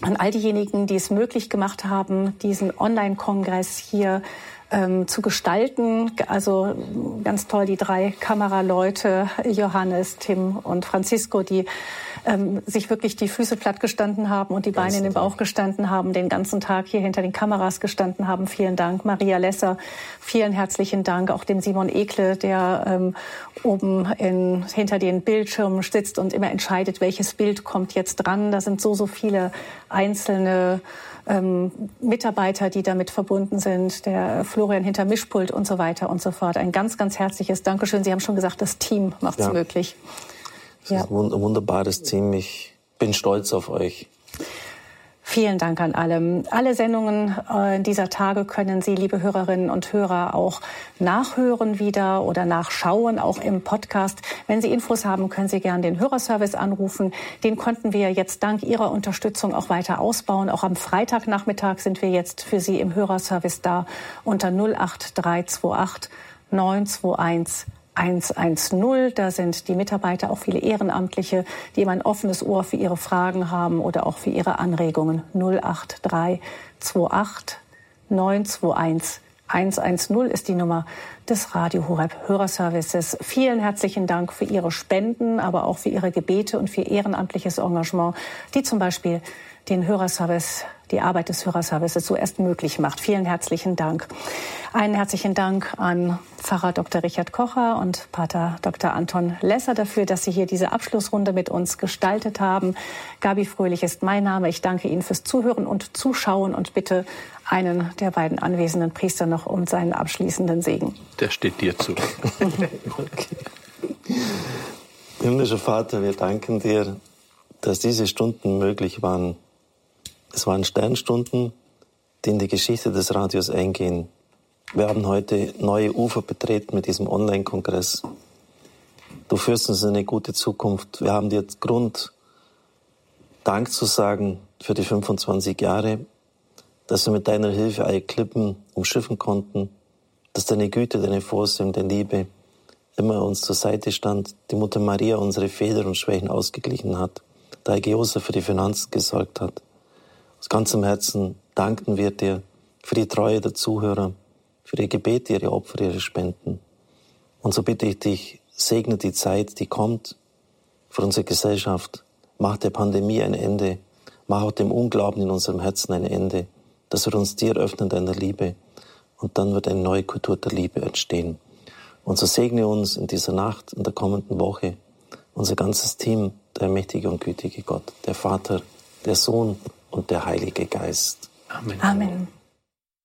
an all diejenigen, die es möglich gemacht haben, diesen Online-Kongress hier ähm, zu gestalten. Also ganz toll die drei Kameraleute, Johannes, Tim und Francisco, die ähm, sich wirklich die Füße platt gestanden haben und die Beine in den Bauch gestanden haben, den ganzen Tag hier hinter den Kameras gestanden haben. Vielen Dank, Maria Lesser. Vielen herzlichen Dank auch dem Simon Ekle, der ähm, oben in, hinter den Bildschirmen sitzt und immer entscheidet, welches Bild kommt jetzt dran. Da sind so, so viele einzelne ähm, Mitarbeiter, die damit verbunden sind, der Florian hinter Mischpult und so weiter und so fort. Ein ganz, ganz herzliches Dankeschön. Sie haben schon gesagt, das Team macht es ja. möglich. Das ja. ist ein wunderbares Team. Ich bin stolz auf euch. Vielen Dank an alle. Alle Sendungen äh, dieser Tage können Sie, liebe Hörerinnen und Hörer, auch nachhören wieder oder nachschauen, auch im Podcast. Wenn Sie Infos haben, können Sie gerne den Hörerservice anrufen. Den konnten wir jetzt dank Ihrer Unterstützung auch weiter ausbauen. Auch am Freitagnachmittag sind wir jetzt für Sie im Hörerservice da unter 08328 921 110. Da sind die Mitarbeiter, auch viele Ehrenamtliche, die immer ein offenes Ohr für ihre Fragen haben oder auch für ihre Anregungen. 08328 921 110 ist die Nummer des Radio Horeb Hörerservices. Vielen herzlichen Dank für Ihre Spenden, aber auch für Ihre Gebete und für ehrenamtliches Engagement, die zum Beispiel den Hörerservice, die Arbeit des Hörerservices so erst möglich macht. Vielen herzlichen Dank. Einen herzlichen Dank an Pfarrer Dr. Richard Kocher und Pater Dr. Anton Lesser dafür, dass Sie hier diese Abschlussrunde mit uns gestaltet haben. Gabi Fröhlich ist mein Name. Ich danke Ihnen fürs Zuhören und Zuschauen und bitte einen der beiden anwesenden Priester noch um seinen abschließenden Segen. Der steht dir zu. okay. Himmlischer Vater, wir danken dir, dass diese Stunden möglich waren. Es waren Sternstunden, die in die Geschichte des Radios eingehen. Wir haben heute neue Ufer betreten mit diesem Online-Kongress. Du führst uns in eine gute Zukunft. Wir haben dir Grund, Dank zu sagen für die 25 Jahre, dass wir mit deiner Hilfe alle Klippen umschiffen konnten, dass deine Güte, deine Vorsehung, deine Liebe immer uns zur Seite stand, die Mutter Maria unsere Fehler und Schwächen ausgeglichen hat, der Heilige Josef für die Finanzen gesorgt hat. Aus ganzem Herzen danken wir dir für die Treue der Zuhörer, für ihre Gebete, ihre Opfer, ihre Spenden. Und so bitte ich dich, segne die Zeit, die kommt für unsere Gesellschaft. Mach der Pandemie ein Ende. Mach auch dem Unglauben in unserem Herzen ein Ende, dass wir uns dir öffnen deiner Liebe. Und dann wird eine neue Kultur der Liebe entstehen. Und so segne uns in dieser Nacht, in der kommenden Woche, unser ganzes Team, der mächtige und gütige Gott, der Vater, der Sohn und der Heilige Geist. Amen. Amen.